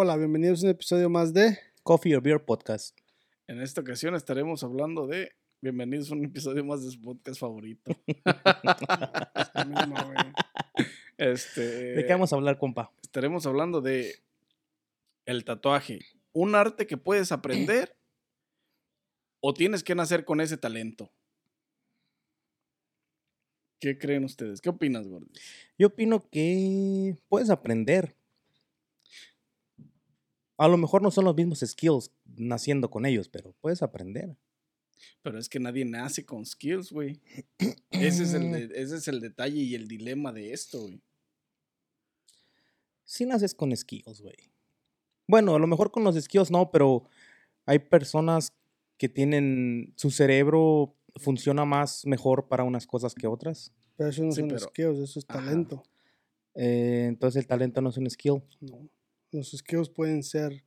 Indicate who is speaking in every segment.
Speaker 1: Hola, bienvenidos a un episodio más de
Speaker 2: Coffee or Beer Podcast.
Speaker 3: En esta ocasión estaremos hablando de. Bienvenidos a un episodio más de su podcast favorito. este.
Speaker 2: ¿De qué vamos a hablar, compa?
Speaker 3: Estaremos hablando de. El tatuaje. Un arte que puedes aprender. o tienes que nacer con ese talento. ¿Qué creen ustedes? ¿Qué opinas, Gordy?
Speaker 2: Yo opino que puedes aprender. A lo mejor no son los mismos skills naciendo con ellos, pero puedes aprender.
Speaker 3: Pero es que nadie nace con skills, güey. Ese, es el de- ese es el detalle y el dilema de esto, güey.
Speaker 2: Sí naces con skills, güey. Bueno, a lo mejor con los skills no, pero hay personas que tienen su cerebro funciona más mejor para unas cosas que otras.
Speaker 1: Pero eso no
Speaker 3: Sí,
Speaker 1: son
Speaker 3: pero-
Speaker 1: skills, eso es talento.
Speaker 2: Eh, entonces el talento no es un skill.
Speaker 1: No. Los skills pueden ser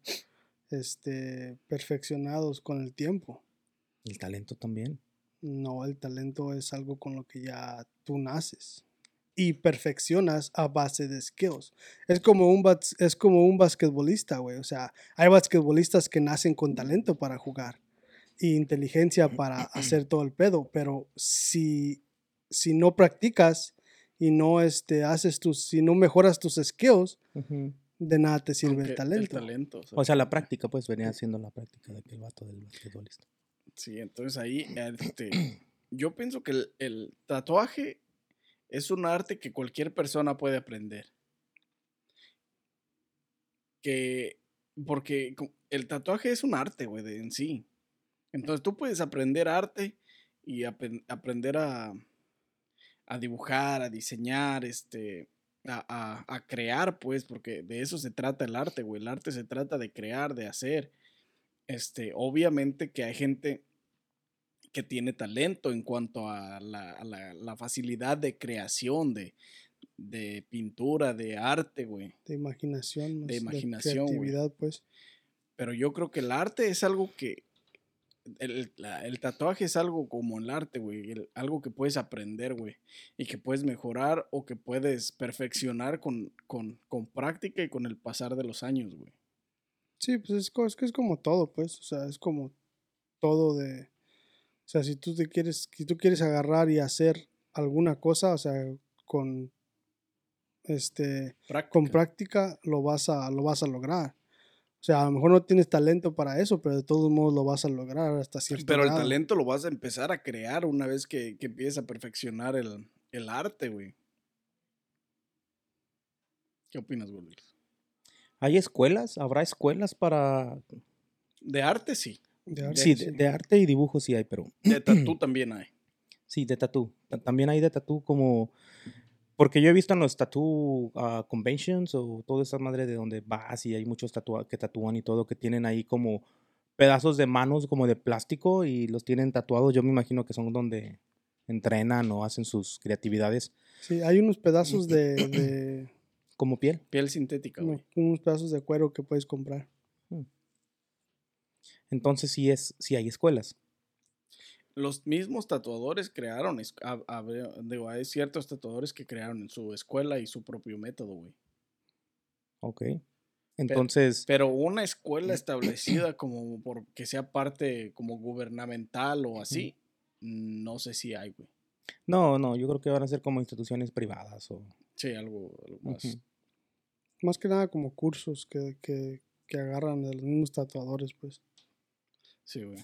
Speaker 1: este, perfeccionados con el tiempo.
Speaker 2: El talento también.
Speaker 1: No, el talento es algo con lo que ya tú naces y perfeccionas a base de skills. Es como un, es como un basquetbolista, güey. O sea, hay basquetbolistas que nacen con talento para jugar y inteligencia para hacer todo el pedo, pero si, si no practicas y no este, haces tus, si no mejoras tus skills, de nada te sirve
Speaker 3: Aunque
Speaker 1: el talento.
Speaker 3: talento, o sea,
Speaker 2: O sea, la práctica, pues venía siendo la práctica de aquel vato del basquetbolista.
Speaker 3: Sí, entonces ahí, este, yo pienso que el, el tatuaje es un arte que cualquier persona puede aprender. Que, porque el tatuaje es un arte, güey, de- en sí. Entonces tú puedes aprender arte y apen- aprender a, a dibujar, a diseñar, este, a, a- a crear, pues, porque de eso se trata el arte, güey. El arte se trata de crear, de hacer. Este, obviamente que hay gente que tiene talento en cuanto a la, a la- la facilidad de creación, de, de pintura, de arte, güey.
Speaker 1: De imaginación,
Speaker 3: De imaginación, güey.
Speaker 1: creatividad, pues.
Speaker 3: Pero yo creo que el arte es algo que. El, la- el tatuaje es algo como el arte, güey. el- Algo que puedes aprender, güey. Y que puedes mejorar o que puedes perfeccionar con, con, con práctica y con el pasar de los años, güey.
Speaker 1: Sí, pues es que es como todo, pues, o sea, es como todo de, o sea, si tú te quieres, si tú quieres agarrar y hacer alguna cosa, o sea, con, este,
Speaker 3: Práctica.
Speaker 1: con práctica lo vas a, lo vas a lograr. O sea, a lo mejor no tienes talento para eso, pero de todos modos lo vas a lograr hasta cierto
Speaker 3: Pero el talento lo vas a empezar a crear una vez que, que empieces a perfeccionar el, el arte, güey. ¿Qué opinas, Gordy?
Speaker 2: ¿Hay escuelas? ¿Habrá escuelas para...?
Speaker 3: De arte sí.
Speaker 1: De arte,
Speaker 2: Sí, de, de arte y dibujo sí hay, pero...
Speaker 3: De tatú también hay.
Speaker 2: Sí, de tatú. Ta- También hay de tatú como... Porque yo he visto en los tattoo ah, conventions o toda esa madre de donde vas y hay muchos tatua que tatúan y todo, que tienen ahí como pedazos de manos como de plástico y los tienen tatuados. Yo me imagino que son donde entrenan o hacen sus creatividades
Speaker 1: Sí, hay unos pedazos de, de
Speaker 2: como piel.
Speaker 3: Piel sintética, güey.
Speaker 1: unos, unos pedazos de cuero que puedes comprar.
Speaker 2: Entonces sí, es, sí hay escuelas.
Speaker 3: Los mismos tatuadores crearon, hab- digo, hay ciertos tatuadores que crearon en su escuela y su propio método, güey.
Speaker 2: Ok. Entonces,
Speaker 3: Pero una escuela establecida como por que sea parte como gubernamental o así, no sé si hay, güey.
Speaker 2: no, no, yo creo que van a ser como instituciones privadas o...
Speaker 3: Sí, algo, algo más.
Speaker 1: Más que nada como cursos que, que, que agarran de los mismos tatuadores, pues.
Speaker 3: Sí, güey.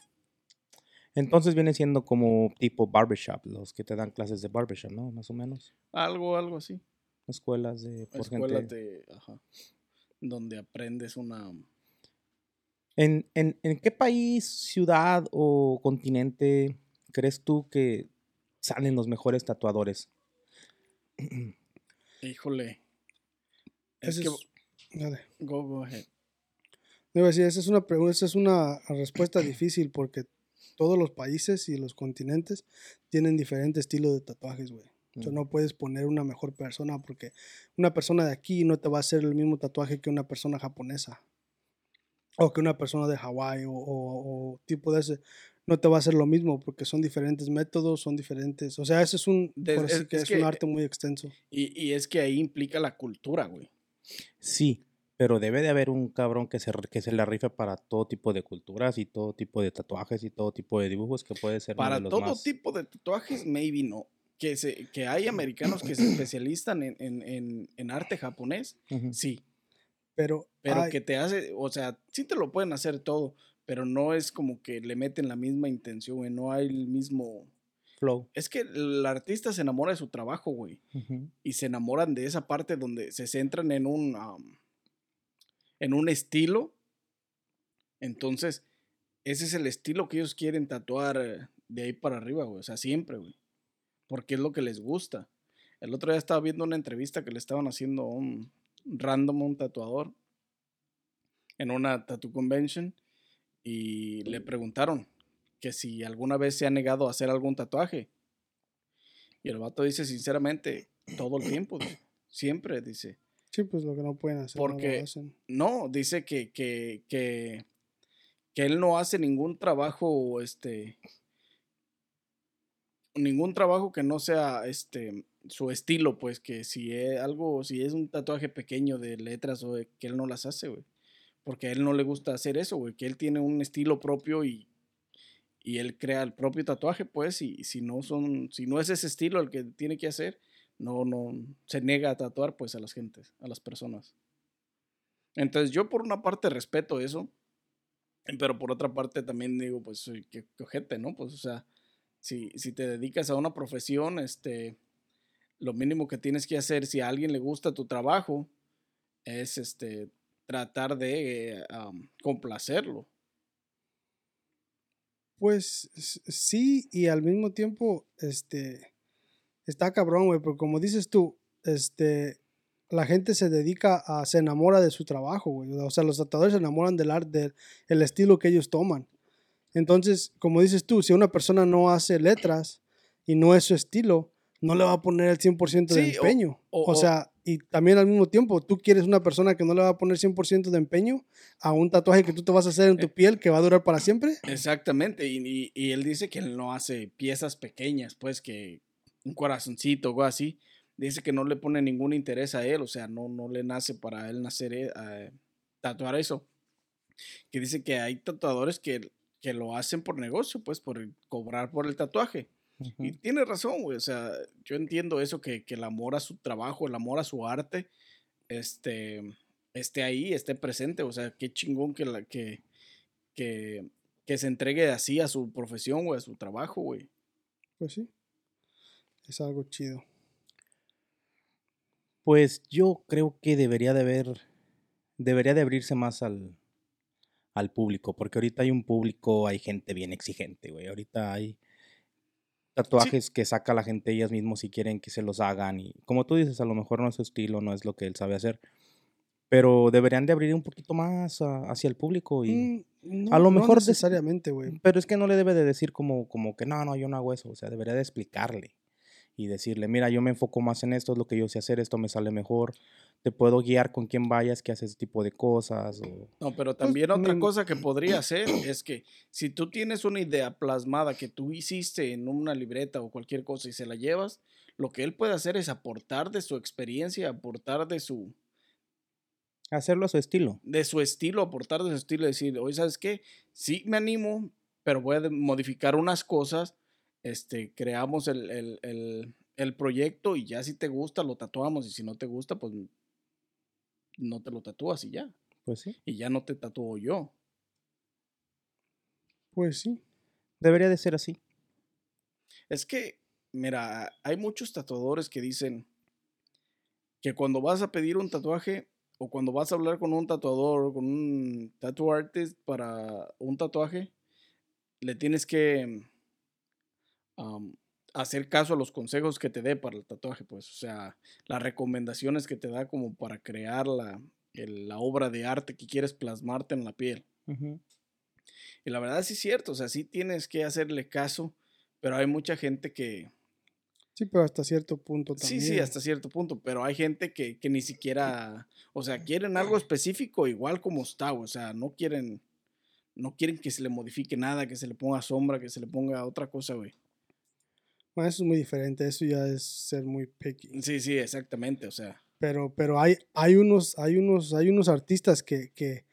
Speaker 2: Entonces viene siendo como tipo barbershop, los que te dan clases de barbershop, ¿no? Más o menos.
Speaker 3: Algo, algo así.
Speaker 2: Escuelas de por
Speaker 3: Escuelas
Speaker 2: gente.
Speaker 3: de, ajá, donde aprendes una...
Speaker 2: ¿En, en, en qué país, ciudad o continente crees tú que salen los mejores tatuadores?
Speaker 3: Híjole. Es que...
Speaker 1: dale.
Speaker 3: Go, go ahead.
Speaker 1: A decir, esa es una, pregu- esa es una respuesta difícil porque todos los países y los continentes tienen diferentes estilos de tatuajes, güey. O sea,
Speaker 2: Mm.
Speaker 1: no puedes poner una mejor persona porque una persona de aquí no te va a hacer el mismo tatuaje que una persona japonesa. O que una persona de Hawái o, o- o tipo de ese. No te va a hacer lo mismo porque son diferentes métodos, son diferentes. O sea, ese es un,
Speaker 3: Des-
Speaker 1: por así
Speaker 3: es-
Speaker 1: que
Speaker 3: es
Speaker 1: es
Speaker 3: que-
Speaker 1: un arte muy extenso.
Speaker 3: Y, y es que ahí implica la cultura, güey.
Speaker 2: Sí, Pero debe de haber un cabrón que se, que se la rife para todo tipo de culturas y todo tipo de tatuajes y todo tipo de dibujos que puede ser uno
Speaker 3: Para
Speaker 2: de los
Speaker 3: todo
Speaker 2: más-
Speaker 3: tipo de tatuajes, maybe no. Que, se, que hay americanos que se especializan en, en- en- en arte japonés, sí.
Speaker 1: Pero,
Speaker 3: Pero
Speaker 1: hay-
Speaker 3: que te hace, o sea, sí te lo pueden hacer todo, pero no es como que le meten la misma intención, güey. No hay el mismo.
Speaker 2: Flow.
Speaker 3: Es que el artista se enamora de su trabajo, güey. Y se enamoran de esa parte donde se centran en un am, en un estilo. Entonces, ese es el estilo que ellos quieren tatuar de ahí para arriba, güey. O sea, siempre, güey. Porque es lo que les gusta. El otro día estaba viendo una entrevista que le estaban haciendo a un random, un tatuador, en una tattoo convention, y le preguntaron que si alguna vez se ha negado a hacer algún tatuaje. Y el vato dice sinceramente, todo el tiempo, siempre, dice.
Speaker 1: Sí, pues lo que no pueden hacer. no lo
Speaker 3: Porque-
Speaker 1: hacen.
Speaker 3: No, dice que, que, que, que él no hace ningún trabajo, este, ningún trabajo que no sea, este, su estilo, pues, que si es algo, si es un tatuaje pequeño de letras o de- que él no las hace, güey. Porque a él no le gusta hacer eso, güey, que él tiene un estilo propio y, y él crea el propio tatuaje, pues, y si no son, si no es ese estilo el que tiene que hacer, no, no, se niega a tatuar, pues, a las gentes, a las personas. Entonces yo por una parte respeto eso, pero por otra parte también digo, pues que ojete, ¿no? Pues o sea, si, si te dedicas a una profesión, este, lo mínimo que tienes que hacer si a alguien le gusta tu trabajo es este, tratar de eh, complacerlo.
Speaker 1: Pues sí, y al mismo tiempo, este, está cabrón, güey, porque como dices tú, este, la gente se dedica a, se enamora de su trabajo, güey. O sea, los tatuadores se enamoran del arte, del el estilo que ellos toman. Entonces, como dices tú, si una persona no hace letras y no es su estilo, no le va a poner el 100% de
Speaker 3: Sí,
Speaker 1: empeño. O,
Speaker 3: o- o-
Speaker 1: sea, y también al mismo tiempo, tú quieres una persona que no le va a poner 100% de empeño a un tatuaje que tú te vas a hacer en tu
Speaker 3: Eh,
Speaker 1: piel que va a durar para siempre.
Speaker 3: Exactamente, y, y- y él dice que él no hace piezas pequeñas, pues que un corazoncito o algo así. Dice que no le pone ningún interés a él, o sea, no, no le nace para él nacer, eh, a tatuar eso. Que dice que hay tatuadores que, que lo hacen por negocio, pues por el- cobrar por el tatuaje. Y tiene razón, güey, o sea, yo entiendo eso, que, que el amor a su trabajo, el amor a su arte, este, esté ahí, esté presente, o sea, qué chingón que, la, que, que, que se entregue así a su profesión, güey, a su trabajo, güey.
Speaker 1: Pues sí. Es algo chido.
Speaker 2: Pues yo creo que debería de haber, debería de abrirse más al, al público, porque ahorita hay un público, hay gente bien exigente, güey. Ahorita hay tatuajes que saca la gente ellas mismos si quieren que se los hagan y como tú dices, a lo mejor no es su estilo, no es lo que él sabe hacer, pero deberían de abrir un poquito más a- hacia el público y...
Speaker 1: Mm, no,
Speaker 2: a lo
Speaker 1: no
Speaker 2: mejor
Speaker 1: necesariamente, güey.
Speaker 2: Pero es que no le debe de decir como, como que no, no, yo no hago eso. O sea, debería de explicarle y decirle, mira, yo me enfoco más en esto, es lo que yo sé hacer, esto me sale mejor. Te puedo guiar con quién vayas que hace ese tipo de cosas. O...
Speaker 3: No, pero también otra cosa que podría hacer es que si tú tienes una idea plasmada que tú hiciste en una libreta o cualquier cosa y se la llevas, lo que él puede hacer es aportar de su experiencia, aportar de su,
Speaker 2: Hacerlo a su estilo.
Speaker 3: de su estilo, aportar de su estilo, decir, oye, ¿sabes qué? Sí me animo, pero voy a modificar unas cosas, este, creamos el, el- el- el proyecto y ya si te gusta lo tatuamos y si no te gusta, pues no te lo tatúas y ya,
Speaker 2: Pues sí.
Speaker 3: y ya no te tatúo yo.
Speaker 1: Pues sí.
Speaker 2: Debería de ser así.
Speaker 3: Es que, mira, hay muchos tatuadores que dicen que cuando vas a pedir un tatuaje o cuando vas a hablar con un tatuador o con un tattoo artist para un tatuaje, le tienes que am, hacer caso a los consejos que te dé para el tatuaje, pues, o sea, las recomendaciones que te da como para crear la, el- la obra de arte que quieres plasmarte en la piel. Y la verdad sí es cierto, o sea, sí tienes que hacerle caso, pero hay mucha gente que,
Speaker 1: Sí, pero hasta cierto punto también.
Speaker 3: Sí, sí, hasta cierto punto, pero hay gente que, que ni siquiera, o sea, quieren algo específico igual como está, o sea, no quieren, no quieren que se le modifique nada, que se le ponga sombra, que se le ponga otra cosa, güey.
Speaker 1: Bueno, eso es muy diferente. Eso ya es ser muy picky.
Speaker 3: Sí, sí, exactamente, o sea,
Speaker 1: Pero, pero hay, hay, unos, hay, unos, hay unos artistas que, que,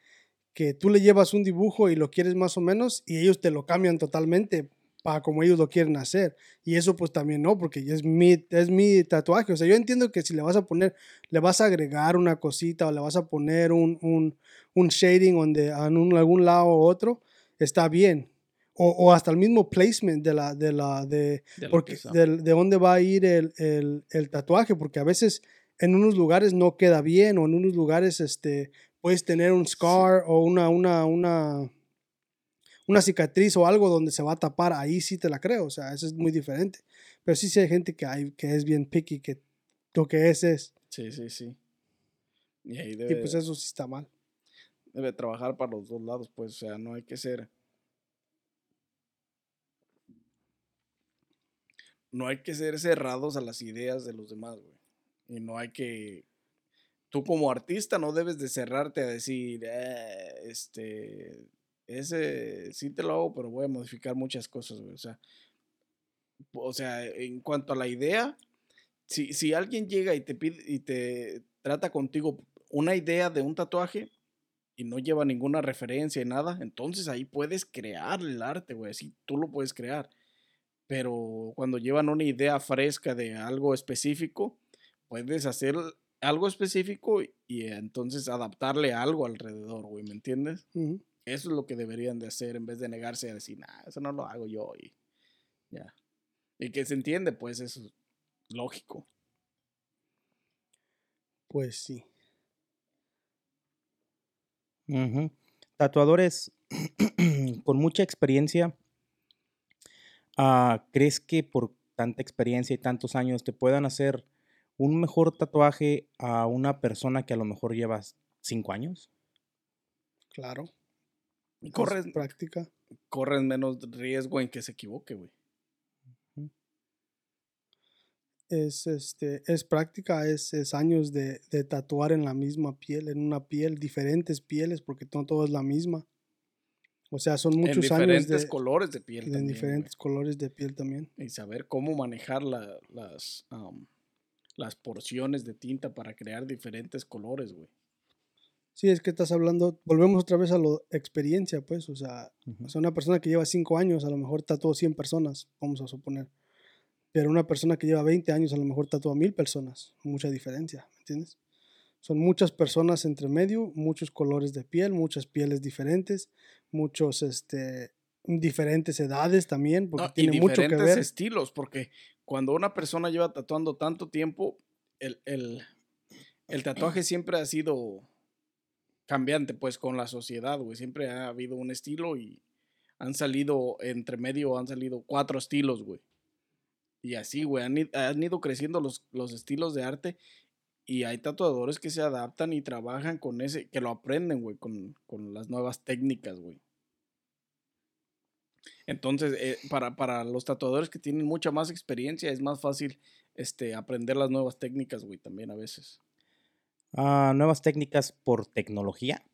Speaker 1: que tú le llevas un dibujo y lo quieres más o menos y ellos te lo cambian totalmente para como ellos lo quieren hacer. Y eso pues también no, porque es mi, es mi tatuaje. O sea, yo entiendo que si le vas a poner, le vas a agregar una cosita o le vas a poner un, un, un shading donde, en un, algún lado u otro, está bien. O, o, hasta el mismo placement de la, de la, de, porque, de, de dónde va a ir el, el, el tatuaje, porque a veces en unos lugares no queda bien o en unos lugares este, puedes tener un scar o una, una, una, una cicatriz o algo donde se va a tapar, ahí sí te la creo, o sea, eso es muy diferente. Pero sí, sí hay gente que, hay, que es bien picky, que lo que es es,
Speaker 3: Sí, sí, sí. Y ahí
Speaker 1: y
Speaker 3: debe,
Speaker 1: pues eso sí está mal.
Speaker 3: debe trabajar para los dos lados, pues, o sea, no hay que ser. No hay que ser cerrados a las ideas de los demás, güey. Y no hay que. Tú como artista no debes de cerrarte a decir, "Eh, este, ese sí te lo hago, pero voy a modificar muchas cosas, güey. O sea, o sea, en cuanto a la idea, si, si alguien llega y te pide y te trata contigo una idea de un tatuaje y no lleva ninguna referencia y nada, entonces ahí puedes crear el arte, güey. Sí, tú lo puedes crear. Pero cuando llevan una idea fresca de algo específico, puedes hacer algo específico y, entonces adaptarle algo alrededor, güey, ¿me entiendes? Eso es lo que deberían de hacer en vez de negarse a decir, nah, eso no lo hago yo y ya. Y que se entiende, pues eso es lógico.
Speaker 1: Pues sí.
Speaker 2: Tatuadores con mucha experiencia, ah, ¿crees que por tanta experiencia y tantos años te puedan hacer un mejor tatuaje a una persona que a lo mejor llevas cinco años?
Speaker 1: Claro.
Speaker 3: Y
Speaker 1: es
Speaker 3: corres,
Speaker 1: práctica.
Speaker 3: corres menos riesgo en que se equivoque, güey.
Speaker 1: Es, este, es práctica, es, es años de, de tatuar en la misma piel, en una piel, diferentes pieles, porque no todo es la misma. O sea, son
Speaker 3: En
Speaker 1: muchos años
Speaker 3: diferentes
Speaker 1: de,
Speaker 3: colores de piel
Speaker 1: de
Speaker 3: también,
Speaker 1: diferentes colores de piel también.
Speaker 3: Y saber cómo manejar la- las, am, las porciones de tinta para crear diferentes colores, güey.
Speaker 1: Sí, es que estás hablando, volvemos otra vez a la experiencia, pues, o sea,
Speaker 2: Ujú.
Speaker 1: o sea, una persona que lleva 5 años a lo mejor tatuó 100 personas, vamos a suponer. Pero una persona que lleva 20 años a lo mejor tatúa mil personas, mucha diferencia, ¿me entiendes? Son muchas personas entre medio, muchos colores de piel, muchas pieles diferentes, muchos, este, diferentes edades también, porque
Speaker 3: No, y
Speaker 1: tiene mucho que
Speaker 3: diferentes
Speaker 1: ver.
Speaker 3: estilos, porque cuando una persona lleva tatuando tanto tiempo, el, el- el tatuaje siempre ha sido cambiante, pues, con la sociedad, güey. Siempre ha habido un estilo y han salido, entre medio, han salido cuatro estilos, güey. Y así, güey, han, han ido creciendo los, los estilos de arte y hay tatuadores que se adaptan y trabajan con ese, que lo aprenden, güey, con, con las nuevas técnicas, güey. Entonces, eh, para, para los tatuadores que tienen mucha más experiencia, es más fácil este, aprender las nuevas técnicas, güey, también a veces.
Speaker 2: Ah, nuevas técnicas por tecnología,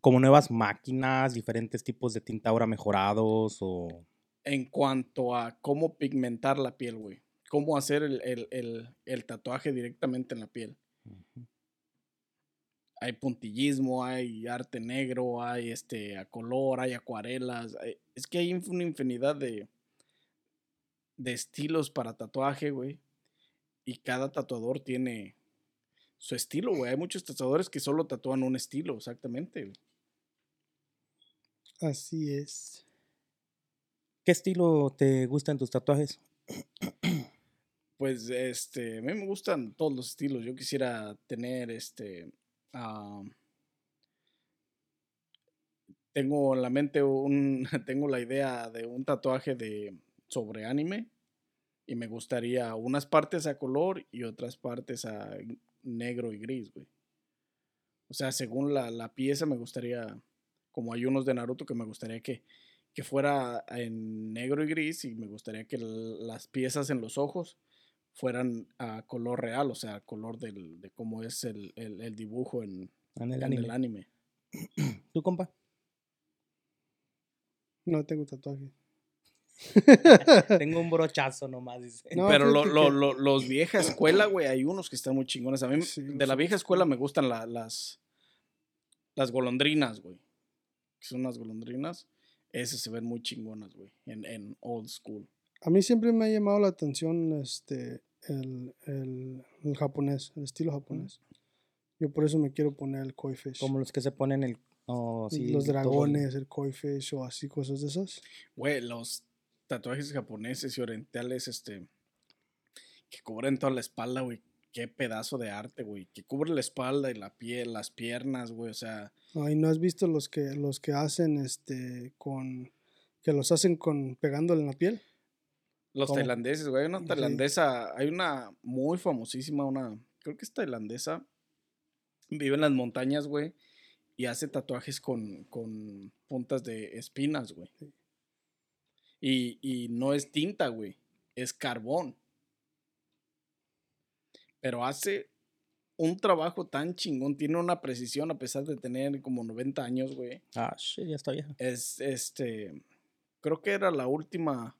Speaker 2: como nuevas máquinas, diferentes tipos de tinta ahora mejorados o...
Speaker 3: En cuanto a cómo pigmentar la piel, güey. Cómo hacer el, el- el- el tatuaje directamente en la piel.
Speaker 2: Ujú.
Speaker 3: Hay puntillismo, hay arte negro, hay este, a color, hay acuarelas. hay- es que hay una infinidad de, de estilos para tatuaje, güey. Y cada tatuador tiene su estilo, güey. Hay muchos tatuadores que solo tatúan un estilo, exactamente. güey.
Speaker 1: Así es.
Speaker 2: ¿Qué estilo te gustan tus tatuajes?
Speaker 3: Pues este, a mí me gustan todos los estilos. Yo quisiera tener este. Tengo en la mente un. Tengo la idea de un tatuaje de sobre anime. Y me gustaría unas partes a color y otras partes a negro y gris, güey. O sea, según la, la pieza me gustaría. Como hay unos de Naruto que me gustaría que, que fuera en negro y gris. Y me gustaría que las piezas en los ojos fueran a color real, o sea, color del, de cómo es el, el- el dibujo en,
Speaker 2: En el
Speaker 3: en
Speaker 2: anime.
Speaker 3: el anime.
Speaker 2: ¿Tú, compa?
Speaker 1: No tengo tatuaje.
Speaker 2: Tengo un brochazo nomás, dice.
Speaker 1: No,
Speaker 3: Pero lo, lo-
Speaker 1: que-
Speaker 3: lo- los vieja escuela, güey, hay unos que están muy chingones. A mí,
Speaker 1: Sí,
Speaker 3: de la vieja escuela me gustan la- las, las golondrinas, güey. Que son unas golondrinas. Esas se ven muy chingonas, güey, en, en old school.
Speaker 1: A mí siempre me ha llamado la atención este, el, el, el japonés, el estilo japonés. Yo por eso me quiero poner el koi fish.
Speaker 2: Como los que se ponen el. oh, sí,
Speaker 1: los
Speaker 2: todo
Speaker 1: dragones, el koi fish o así, cosas de esas.
Speaker 3: Güey, los tatuajes japoneses y orientales, este, que cubren toda la espalda, güey. Qué pedazo de arte, güey. Que cubre la espalda y la piel, las piernas, güey. O sea,
Speaker 1: Ay, ¿no has visto los que los que hacen este con que los hacen con pegándole en la piel?
Speaker 3: Los
Speaker 1: ¿Cómo?
Speaker 3: tailandeses, güey. Hay una
Speaker 1: Sí.
Speaker 3: tailandesa, hay una muy famosísima, una, creo que es tailandesa. Vive en las montañas, güey. Y hace tatuajes con, con puntas de espinas, güey. Y, y no es tinta, güey. Es carbón. Pero hace un trabajo tan chingón. Tiene una precisión a pesar de tener como 90 años, güey.
Speaker 2: Ah, shit, ya está vieja.
Speaker 3: Es este. Creo que era la última.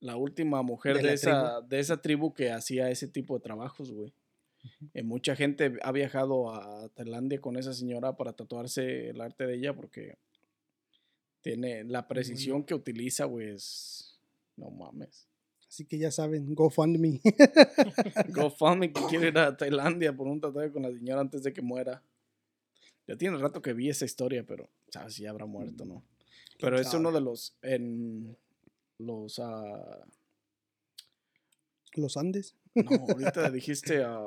Speaker 3: La última mujer
Speaker 2: De
Speaker 3: esa, de esa tribu que hacía ese tipo de trabajos, güey. Eh, mucha gente ha viajado a Tailandia con esa señora para tatuarse el arte de ella porque tiene la precisión que utiliza, güey. es- No mames.
Speaker 1: Así que ya saben, GoFundMe.
Speaker 3: GoFundMe que quiere ir a Tailandia por un tatuaje con la señora antes de que muera. Ya tiene rato que vi esa historia, pero sabes si ya habrá muerto, ¿no? Pero es uno de los en los ah,
Speaker 1: los Andes.
Speaker 3: no, ahorita dijiste a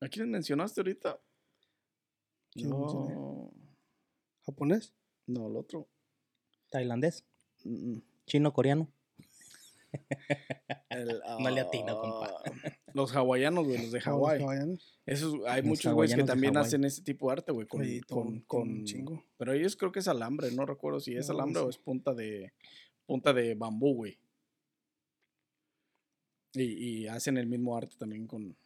Speaker 3: ¿A quién mencionaste ahorita?
Speaker 1: ¿Quién mencioné?
Speaker 3: No,
Speaker 1: ¿Japonés?
Speaker 3: no, el otro.
Speaker 2: Tailandés,
Speaker 3: Mm, mm.
Speaker 2: chino, coreano.
Speaker 3: El,
Speaker 2: No le atino, compa.
Speaker 3: ah, Los hawaianos, güey, los de
Speaker 1: ¿O los
Speaker 3: Hawái. Esos, hay
Speaker 2: Los
Speaker 3: muchos güeyes que también hacen ese tipo de arte, güey, con,
Speaker 1: chingo.
Speaker 3: Pero ellos creo que es alambre, no recuerdo si es
Speaker 1: No,
Speaker 3: alambre o es punta de punta de bambú, güey. Y, y hacen el mismo arte también con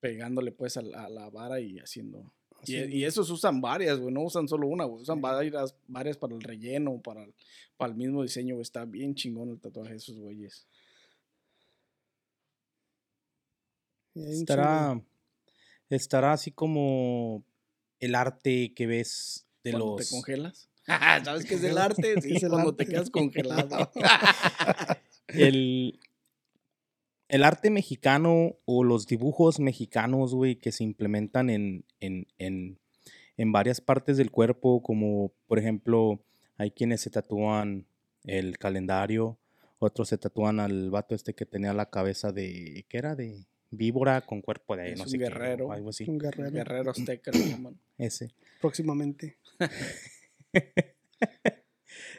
Speaker 3: pegándole pues a la, a la vara y haciendo. Y, y esos usan varias, güey, no usan solo una, güey, usan varias, varias para el relleno, para el, para el mismo diseño, güey. Está bien chingón el tatuaje de esos güeyes.
Speaker 2: Estará, estará así como el arte que ves de
Speaker 3: Cuando
Speaker 2: los...
Speaker 3: te congelas. ¿Sabes qué es el arte? Sí,
Speaker 1: Es el
Speaker 3: cuando te
Speaker 1: arte.
Speaker 3: quedas congelado.
Speaker 2: el, el arte mexicano o los dibujos mexicanos, güey, que se implementan en, en, en, en varias partes del cuerpo, como por ejemplo, hay quienes se tatúan el calendario, otros se tatúan al vato este que tenía la cabeza de, ¿qué era? De víbora con cuerpo de
Speaker 3: Es
Speaker 2: no
Speaker 3: un
Speaker 2: sé qué,
Speaker 3: guerrero.
Speaker 2: algo así.
Speaker 1: un guerrero.
Speaker 3: Guerrero azteca le llaman.
Speaker 2: Ese.
Speaker 1: Próximamente.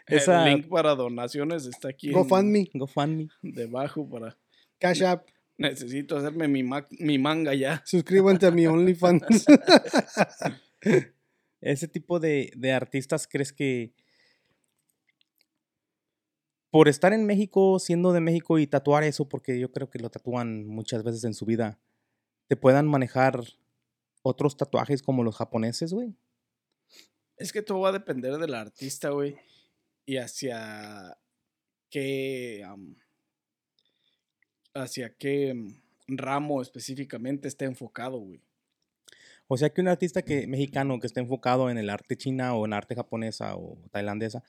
Speaker 2: Esa-
Speaker 3: El link para donaciones está aquí en-
Speaker 1: GoFundMe,
Speaker 2: GoFundMe.
Speaker 3: debajo para...
Speaker 1: Cash App.
Speaker 3: Necesito hacerme mi, ma- mi manga ya.
Speaker 1: Suscríbanse a mi OnlyFans.
Speaker 2: Ese tipo de, de artistas, ¿crees que por estar en México, siendo de México y tatuar eso, porque yo creo que lo tatúan muchas veces en su vida, te puedan manejar otros tatuajes como los japoneses, güey?
Speaker 3: Es que todo va a depender del artista, güey. Y hacia qué... hacia qué mm, ramo específicamente está enfocado, güey.
Speaker 2: O sea que un artista que, mexicano que esté enfocado en el arte china o en arte japonesa o tailandesa,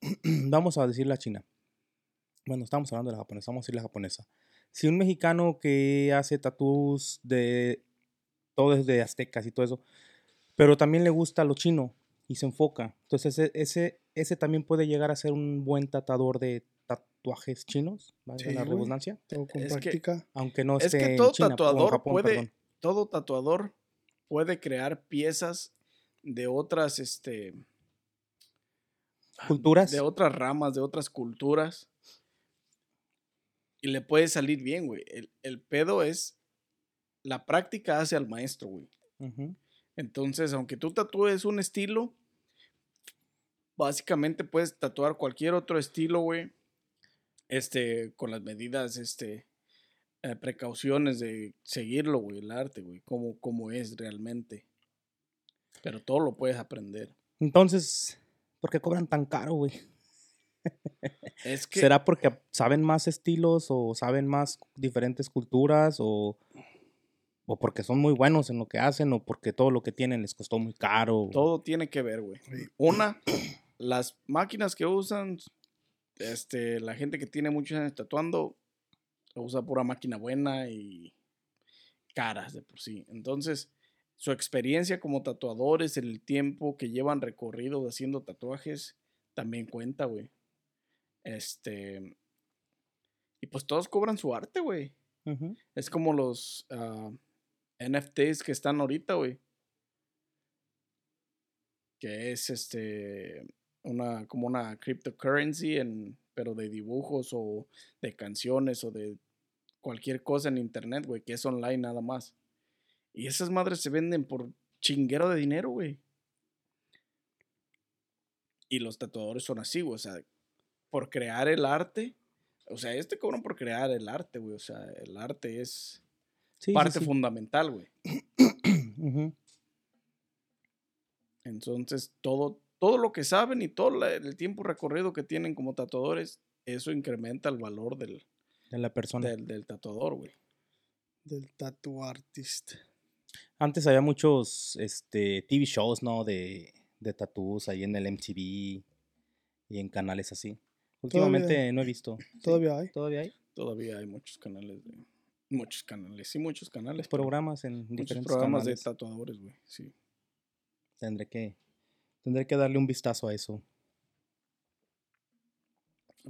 Speaker 2: vamos a decir la china. Bueno, estamos hablando de la japonesa, vamos a decir la japonesa. Si un mexicano que hace tatús de todo es de aztecas y todo eso, pero también le gusta lo chino y se enfoca, entonces ese, ese, ese también puede llegar a ser un buen tatuador de tatuajes chinos,
Speaker 1: Sí,
Speaker 2: la
Speaker 1: güey.
Speaker 2: redundancia,
Speaker 1: Todo con
Speaker 3: Es que-
Speaker 1: práctica.
Speaker 2: aunque no
Speaker 3: Es
Speaker 2: esté
Speaker 3: que
Speaker 2: en
Speaker 3: todo
Speaker 2: China
Speaker 3: tatuador
Speaker 2: Japón,
Speaker 3: puede,
Speaker 2: perdón.
Speaker 3: todo tatuador puede crear piezas de otras, este,
Speaker 2: Culturas.
Speaker 3: de otras ramas, de otras culturas. Y le puede salir bien, güey. El, el pedo es la práctica hace al maestro, güey. Entonces, aunque tú tatúes un estilo, básicamente puedes tatuar cualquier otro estilo, güey. Este, con las medidas, este, eh, precauciones de seguirlo, güey, el arte, güey, como, como es realmente. Pero todo lo puedes aprender.
Speaker 2: Entonces, ¿Por qué cobran tan caro, güey?
Speaker 3: Es que
Speaker 2: ¿Será porque saben más estilos o saben más diferentes culturas o, o porque son muy buenos en lo que hacen o porque todo lo que tienen les costó muy caro?
Speaker 3: todo tiene que ver, güey. Una, las máquinas que usan, este, la gente que tiene muchos años tatuando, usa pura máquina buena y caras de por sí. Entonces, su experiencia como tatuadores, el tiempo que llevan recorrido haciendo tatuajes, también cuenta, güey. Este. Y pues todos cobran su arte, güey. Es como los ah, NFTs que están ahorita, güey. Que es este una como una cryptocurrency en pero de dibujos o de canciones o de cualquier cosa en internet, güey, que es online nada más. Y esas madres se venden por chinguero de dinero, güey. Y los tatuadores son así, güey, o sea, por crear el arte, o sea, este cobran por crear el arte, güey, o sea, el arte es
Speaker 2: Sí,
Speaker 3: parte
Speaker 2: sí.
Speaker 3: fundamental, güey. Entonces, todo, todo lo que saben y todo la- el tiempo recorrido que tienen como tatuadores, eso incrementa el valor del,
Speaker 2: De la persona.
Speaker 3: del, del tatuador, güey.
Speaker 1: Del tattoo artist.
Speaker 2: Antes había muchos este, TV shows, ¿no? De, de tattoos ahí en el MTV y en canales así. Últimamente no he visto. ¿Sí?
Speaker 1: Todavía hay.
Speaker 2: ¿Todavía hay?
Speaker 3: Todavía hay muchos canales de. Muchos canales, sí, muchos canales.
Speaker 2: Programas en diferentes
Speaker 3: programas
Speaker 2: canales.
Speaker 3: de tatuadores, güey. Sí.
Speaker 2: Tendré que, tendré que darle un vistazo a eso.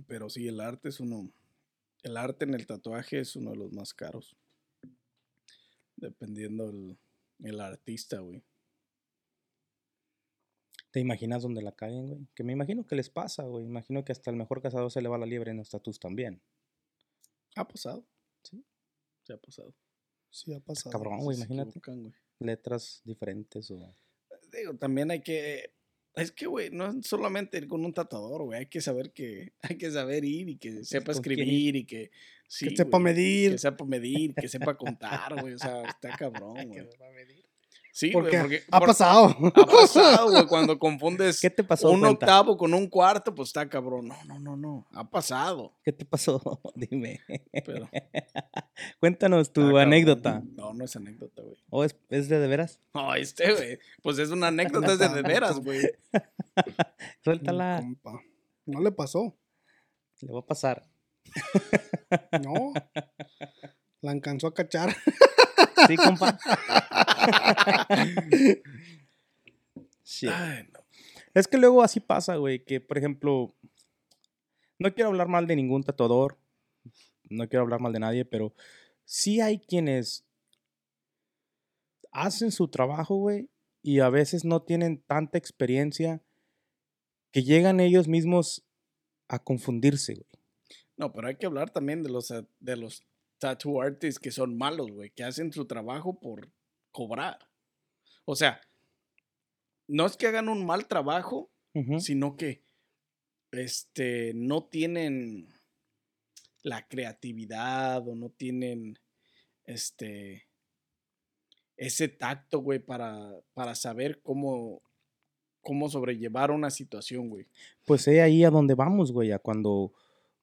Speaker 3: Pero sí, el arte es uno. El arte en el tatuaje es uno de los más caros. Dependiendo el, el artista, güey.
Speaker 2: ¿Te imaginas dónde la caen, güey? Que me imagino que les pasa, güey. Imagino que hasta el mejor cazador se le va la liebre en los tatús también.
Speaker 3: Ha pasado.
Speaker 2: Sí.
Speaker 3: Se ha pasado.
Speaker 1: Sí, ha pasado.
Speaker 2: Cabrón, güey, imagínate.
Speaker 3: equivocan, güey.
Speaker 2: Letras diferentes o...
Speaker 3: Digo, también hay que. Es que, güey, no es solamente ir con un tatuador, güey. Hay que saber que. Hay que saber ir y que sepa escribir y que. Sí,
Speaker 1: que sepa medir.
Speaker 3: Que sepa medir, que sepa contar, güey. O sea, está cabrón, güey. Sí,
Speaker 1: Porque ha
Speaker 3: por-
Speaker 1: pasado.
Speaker 3: Ha pasado, güey, cuando confundes
Speaker 2: ¿Qué te pasó?
Speaker 3: un
Speaker 2: Cuenta.
Speaker 3: octavo con un cuarto, pues está cabrón. No, no, no, no. Ha pasado.
Speaker 2: ¿Qué te pasó? Dime.
Speaker 3: Pero.
Speaker 2: Cuéntanos tu anécdota.
Speaker 3: No, no es anécdota, güey.
Speaker 2: ¿O es, es de de veras?
Speaker 3: No, este, güey. Pues es una anécdota es de, de veras, güey.
Speaker 2: Suéltala.
Speaker 1: Compa. No le pasó.
Speaker 2: Le va a pasar.
Speaker 1: No. La alcanzó a cachar.
Speaker 2: Sí, compa.
Speaker 3: Ay, no.
Speaker 2: Es que luego así pasa, güey, que por ejemplo, no quiero hablar mal de ningún tatuador, no quiero hablar mal de nadie, pero sí hay quienes hacen su trabajo, güey, y a veces no tienen tanta experiencia que llegan ellos mismos a confundirse, güey.
Speaker 3: No, pero hay que hablar también de los, a- de los tattoo artists que son malos, güey, que hacen su trabajo por cobrar. O sea, no es que hagan un mal trabajo, sino que este, no tienen la creatividad o no tienen este, ese tacto, güey, para, para saber cómo, cómo sobrellevar una situación, güey.
Speaker 2: Pues es ahí a donde vamos, güey, a cuando,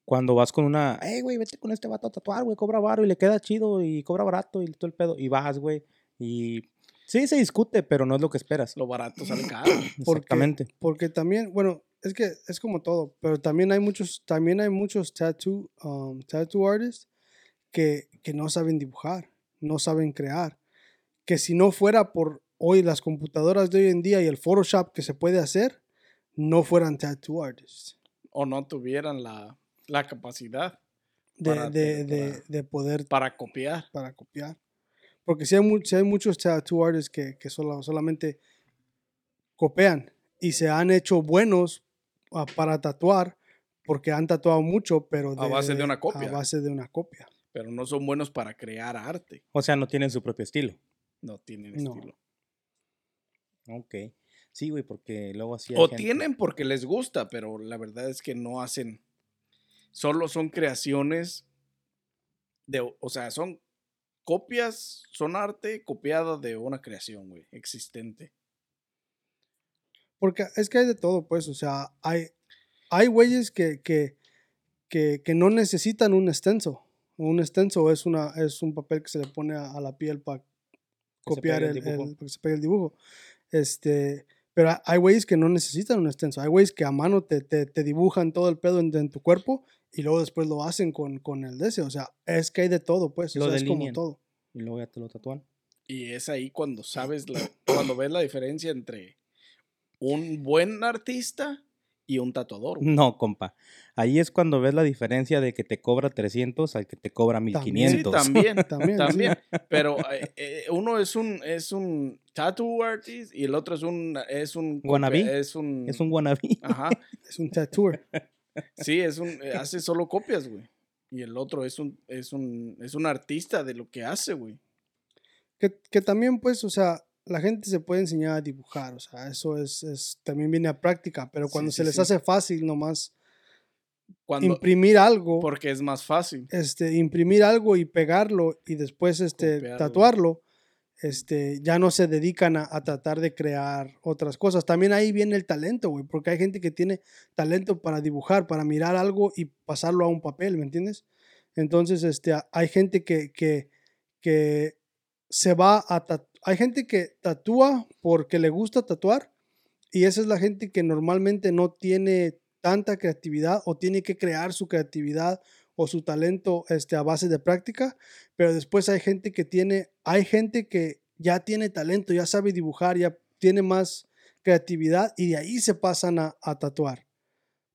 Speaker 2: cuando vas con una, hey, güey, vete con este vato a tatuar, güey, cobra baro y le queda chido y cobra barato y todo el pedo, y vas, güey, y sí se discute, pero no es lo que esperas.
Speaker 3: Lo barato sale caro.
Speaker 1: Porque-
Speaker 2: Exactamente.
Speaker 1: Porque también, bueno, es que es como todo, pero también hay muchos, también hay muchos tattoo, um, tattoo artists que, que no saben dibujar, no saben crear. Que si no fuera por hoy las computadoras de hoy en día y el Photoshop que se puede hacer, no fueran tattoo artists.
Speaker 3: o no tuvieran la, la capacidad
Speaker 1: De,
Speaker 3: Para
Speaker 1: de, de,
Speaker 3: para-
Speaker 1: de poder
Speaker 3: para copiar.
Speaker 1: para copiar. Porque si hay, mu- sí hay muchos tattoo artists que, que solo, solamente copian y se han hecho buenos ah, para tatuar porque han tatuado mucho, pero
Speaker 3: A base de una copia.
Speaker 1: A base de una copia.
Speaker 3: pero no son buenos para crear arte.
Speaker 2: O sea, no tienen su propio estilo.
Speaker 3: No tienen
Speaker 1: No.
Speaker 3: estilo.
Speaker 2: Ok. Sí, güey, porque luego así hay
Speaker 3: O
Speaker 2: gente-
Speaker 3: tienen porque les gusta, pero la verdad es que no hacen. Solo son creaciones de, o sea, son copias, son arte copiada de una creación, güey, existente.
Speaker 1: Porque es que hay de todo, pues, o sea, hay, hay güeyes que, que, que, que no necesitan un extenso. Un extenso es, una, es un papel que se le pone a, a la piel para copiar
Speaker 2: el
Speaker 1: el, que se pegue el dibujo. Este, pero ha- hay güeyes que no necesitan un extenso. Hay güeyes que a mano te, te, te dibujan todo el pedo en, en tu cuerpo y luego después lo hacen con, con el DC. O sea, es que hay de todo, pues. O
Speaker 2: Lo
Speaker 1: sea, es como todo.
Speaker 2: Y luego ya te lo tatúan.
Speaker 3: Y es ahí cuando sabes, la, cuando ves la diferencia entre un buen artista y un tatuador. güey.
Speaker 2: No, compa. Ahí es cuando ves la diferencia de que te cobra 300 al que te cobra
Speaker 3: Sí,
Speaker 2: 1500.
Speaker 3: también,
Speaker 1: También,
Speaker 3: también.
Speaker 1: sí.
Speaker 3: Pero eh, eh, uno es un es un tattoo artist y el otro es un es un
Speaker 2: Wannabe.
Speaker 3: es un
Speaker 2: Es un wannabe.
Speaker 3: ajá.
Speaker 1: Es un tattooer.
Speaker 3: Sí, es un eh, hace solo copias, güey. Y el otro es un es un es un artista de lo que hace, güey.
Speaker 1: Que, que también, pues, o sea, la gente se puede enseñar a dibujar, o sea, eso es, es también viene a práctica, pero cuando
Speaker 3: sí,
Speaker 1: se les
Speaker 3: sí.
Speaker 1: hace fácil nomás
Speaker 3: Cuando
Speaker 1: imprimir algo,
Speaker 3: porque es más fácil.
Speaker 1: este, imprimir algo y pegarlo y después este,
Speaker 3: Copiarlo.
Speaker 1: tatuarlo, este, ya no se dedican a, tratar de crear otras cosas. También ahí viene el talento, güey, porque hay gente que tiene talento para dibujar, para mirar algo y pasarlo a un papel, ¿me entiendes? Entonces, este, hay gente que, que, que se va a. Hay gente que tatúa porque le gusta tatuar y esa es la gente que normalmente no tiene tanta creatividad o tiene que crear su creatividad o su talento este, a base de práctica, pero después hay gente que tiene, hay gente que ya tiene talento, ya sabe dibujar, ya tiene más creatividad y de ahí se pasan a, a tatuar.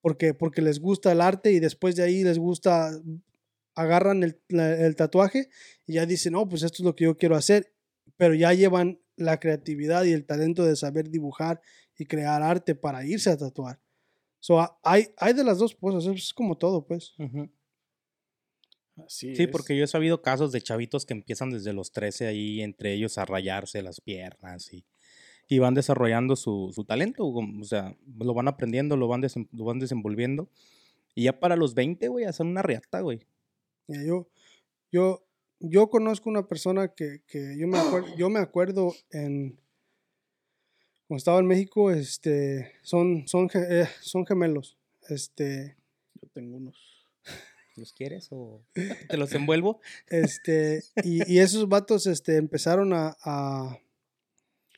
Speaker 1: Porque, porque les gusta el arte y después de ahí les gusta, agarran el, el tatuaje y ya dicen, no, pues esto es lo que yo quiero hacer, pero ya llevan la creatividad y el talento de saber dibujar y crear arte para irse a tatuar. So, hay, hay de las dos cosas, es como todo, pues.
Speaker 2: Ujú.
Speaker 3: Así
Speaker 2: Sí,
Speaker 3: es.
Speaker 2: porque yo he sabido casos de chavitos que empiezan desde los 13 ahí entre ellos a rayarse las piernas y, y van desarrollando su, su talento, o sea, lo van aprendiendo, lo van, desem- lo van desenvolviendo. Y ya para los 20, güey, hacen una riata, güey.
Speaker 1: Mira, yo, yo, yo conozco una persona que, que yo, me acuerdo, yo me acuerdo en cuando estaba en México, este, son, son, eh, son gemelos. Este,
Speaker 3: Yo tengo unos.
Speaker 2: ¿Los quieres o te los envuelvo?
Speaker 1: este, y, esos vatos este, empezaron a, a-